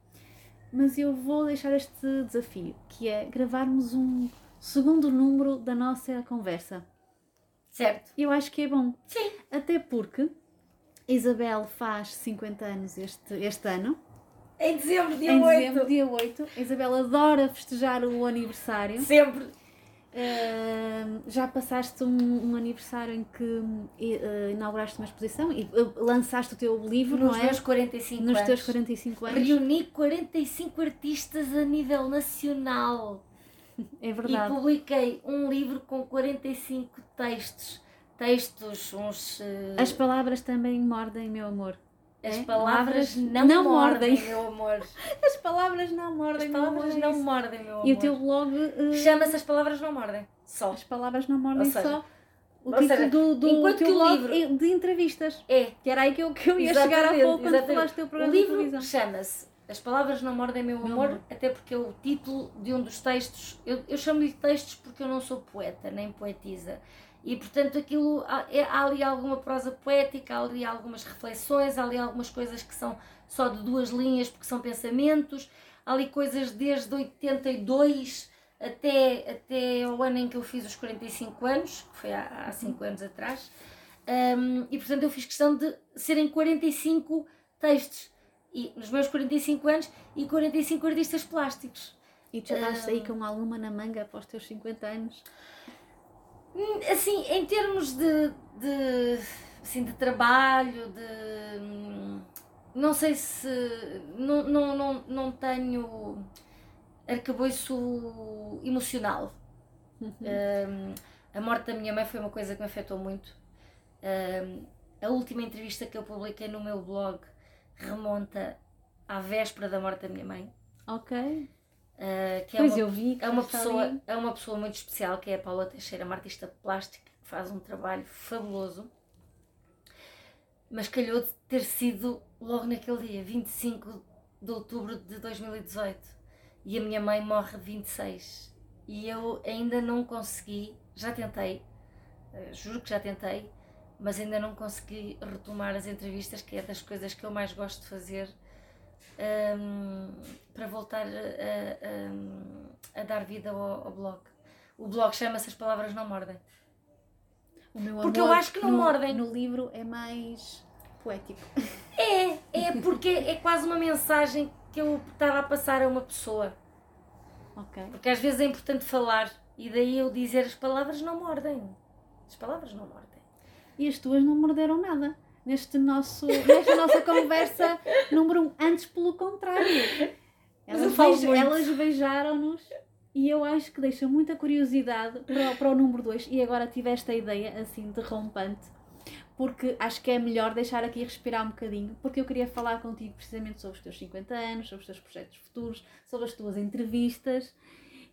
Mas eu vou deixar este desafio, que é gravarmos um segundo número da nossa conversa. Certo. Eu acho que é bom. Sim. Até porque Isabel faz 50 anos este, este ano. Em dezembro, dia em 8. dezembro, dia 8. A Isabel adora festejar o aniversário. Sempre. Uh, já passaste um, um aniversário em que uh, inauguraste uma exposição e uh, lançaste o teu livro, Nos não é? meus 45 Nos anos. teus 45 anos. Reuni 45 artistas a nível nacional É e verdade. publiquei um livro com 45 textos. Textos, uns. As palavras também mordem, meu amor. As é? palavras não, não mordem, mordem. meu amor. As palavras não As mordem, meu palavras é não mordem, meu amor. E o teu blog. uh, Chama-se As Palavras Não Mordem. Só. As palavras não mordem seja, só. O título seja, do, do enquanto teu o blog livro- é de entrevistas. É. Que era aí que eu, que eu ia chegar há pouco quando exatamente. falaste do teu O programa de livro chama-se As Palavras Não Mordem Meu Meu Amor, amor. até porque é o título de um dos textos. Eu, eu chamo-lhe textos porque eu não sou poeta, nem poetisa. E portanto aquilo há, é- há ali alguma prosa poética, há ali algumas reflexões, há ali algumas coisas que são só de duas linhas porque são pensamentos, há ali coisas desde 82 até, até ao ano em que eu fiz os 45 anos, que foi há, há 5 anos atrás. Um, e portanto eu fiz questão de serem 45 textos e, nos meus 45 anos e 45 artistas plásticos. E tu já estás aí com alguma na manga após os teus 50 anos? Hum, Assim, em termos de, de, assim, de trabalho, de. hum, Não sei se. Não, não, não, não tenho arcabouço emocional. Um, a morte da minha mãe foi uma coisa que me afetou muito. Um, a última entrevista que eu publiquei no meu blog remonta à véspera da morte da minha mãe. Ok. Uh, que é Pois uma eu vi que é uma, pessoa, ali. é uma pessoa muito especial, que é a Paula Teixeira, uma artista plástica, que faz um trabalho fabuloso. Mas calhou de ter sido logo naquele dia, 25 de outubro de 2018. E a minha mãe morre de 26. E eu ainda não consegui, já tentei, eh, juro que já tentei, mas ainda não consegui retomar as entrevistas, que é das coisas que eu mais gosto de fazer, hum, para voltar a, a- a dar vida ao, ao blog. O blog chama-se As Palavras Não Mordem. Porque eu acho que não no, mordem. No livro é mais poético. É, é porque é quase uma mensagem que eu estava a passar a uma pessoa. Ok. Porque às vezes é importante falar e daí eu dizer as palavras não mordem. As palavras não mordem. E as tuas não morderam nada. Neste nosso, nesta nossa conversa número um. Antes, pelo contrário. Elas, muito. elas beijaram-nos e eu acho que deixa muita curiosidade para, o- para o número 2. E agora tive esta ideia assim derrompante, porque acho que é melhor deixar aqui respirar um bocadinho, porque eu queria falar contigo precisamente sobre os teus 50 anos, sobre os teus projetos futuros, sobre as tuas entrevistas,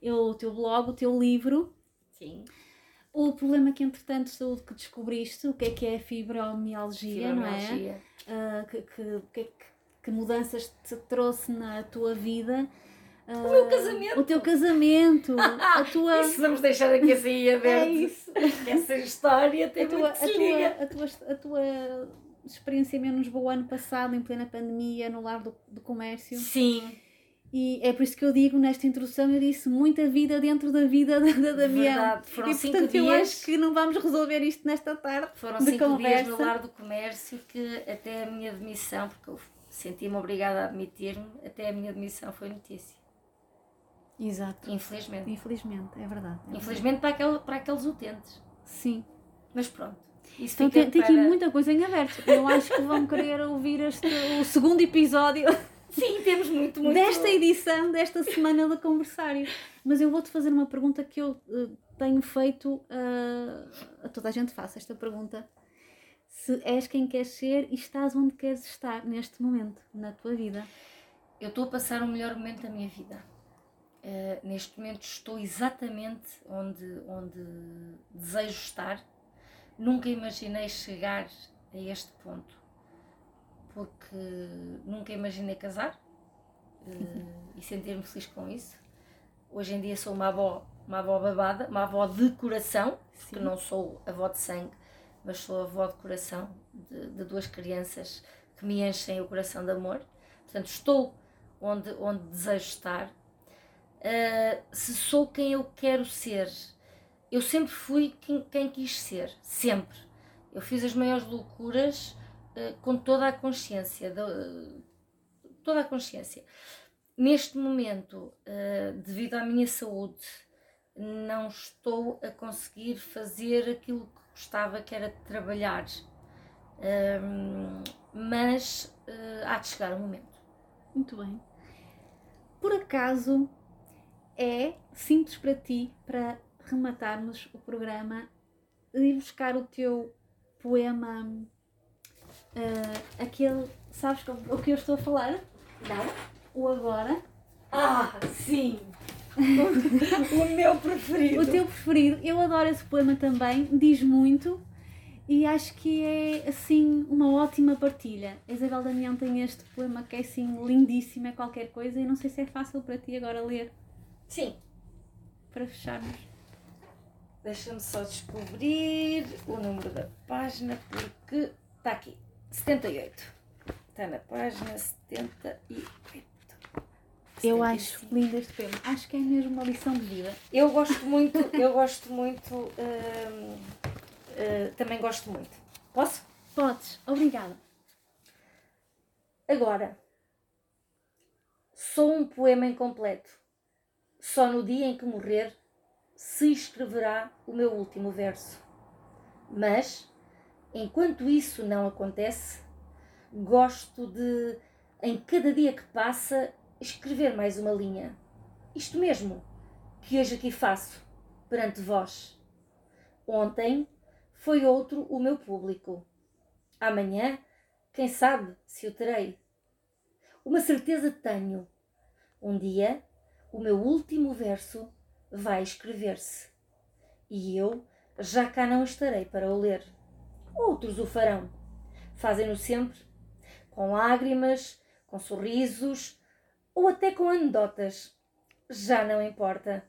eu- o teu blog, o teu livro. Sim. O problema que, entretanto, de saúde que descobriste, o que é que é a fibromialgia, não é? Ah, que, que, que, é que- que mudanças te trouxe na tua vida? o meu casamento. O teu casamento, a tua. Isso vamos deixar aqui assim é aberto. isso. Essa história tem A tua, muito a, tua, a, tua, a tua experiência menos boa ano passado, em plena pandemia, no lar do, do comércio. Sim. E é por isso que eu digo nesta introdução, eu disse muita vida dentro da vida da, da Damião. Verdade, foram e cinco portanto eu dias- acho que não vamos resolver isto nesta tarde Foram de cinco conversa. dias no lar do comércio que até a minha demissão, porque eu senti-me obrigada a admitir-me, até a minha demissão foi notícia. Exato. Infelizmente. Infelizmente, é verdade. é Infelizmente para, aquele, para aqueles utentes. Sim. Mas pronto. Isso Então tem, tem aqui muita coisa em aberto. Eu acho que vão querer ouvir este, o segundo episódio Sim, temos muito, muito. desta edição, desta semana do conversário. Mas eu vou-te fazer uma pergunta que eu eh, tenho feito eh, a toda a gente faça esta pergunta. Se és quem queres ser e estás onde queres estar neste momento, na tua vida. Eu estou a passar o melhor momento da minha vida. Eh, neste momento estou exatamente onde, onde desejo estar. Nunca imaginei chegar a este ponto, porque nunca imaginei casar eh, e sentir-me feliz com isso. Hoje em dia sou uma avó, uma avó babada, uma avó de coração, Sim. não sou avó de sangue, mas sou avó de coração de, de duas crianças que me enchem o coração de amor. Portanto, estou onde, onde desejo estar. Uh, se sou quem eu quero ser, eu sempre fui quem, quem quis ser, sempre. Eu fiz as maiores loucuras com toda a consciência, de- toda a consciência. Neste momento, uh, devido à minha saúde, não estou a conseguir fazer aquilo que gostava que era trabalhar. Um, mas uh, há de chegar o momento. Muito bem. Por acaso é simples para ti, para rematarmos o programa, ir buscar o teu poema, ah, aquele, sabes o que eu estou a falar? Não? O agora. Ah, sim! o meu preferido. O teu preferido. Eu adoro esse poema também, diz muito e acho que é assim uma ótima partilha. A Isabel Damião tem este poema que é assim lindíssimo, é qualquer coisa e não sei se é fácil para ti agora ler, Sim. para fecharmos. Deixa-me só descobrir o número da página porque está aqui. 78. Está na página 78. Eu acho 75. lindo este poema. Acho que é mesmo uma lição de vida. Eu gosto muito, eu gosto muito, hum, uh, também gosto muito. Posso? Podes, obrigada. Agora, sou um poema incompleto. Só no dia em que morrer se escreverá o meu último verso. Mas, enquanto isso não acontece, gosto de, em cada dia que passa, escrever mais uma linha. Isto mesmo, que hoje aqui faço, perante vós. Ontem foi outro o meu público. Amanhã, quem sabe se o terei. Uma certeza tenho. Um dia, o meu último verso vai escrever-se. E eu já cá não estarei para o ler. Outros o farão. Fazem-no sempre, com lágrimas, com sorrisos ou até com anedotas. Já não importa.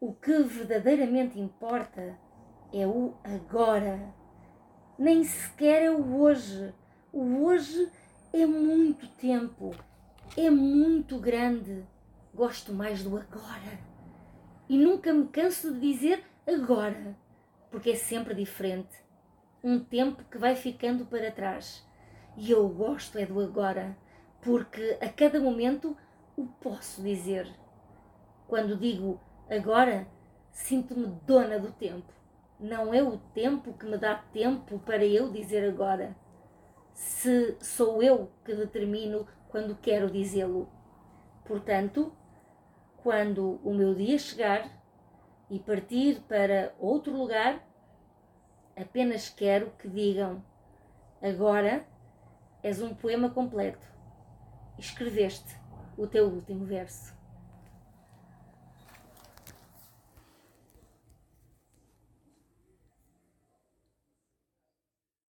O que verdadeiramente importa é o agora. Nem sequer é o hoje. O hoje é muito tempo, é muito grande. Gosto mais do agora. E nunca me canso de dizer agora, porque é sempre diferente. Um tempo que vai ficando para trás. E eu gosto é do agora, porque a cada momento o posso dizer. Quando digo agora, sinto-me dona do tempo. Não é o tempo que me dá tempo para eu dizer agora. Se sou eu que determino quando quero dizê-lo. Portanto, quando o meu dia chegar e partir para outro lugar, apenas quero que digam: agora és um poema completo. Escreveste o teu último verso.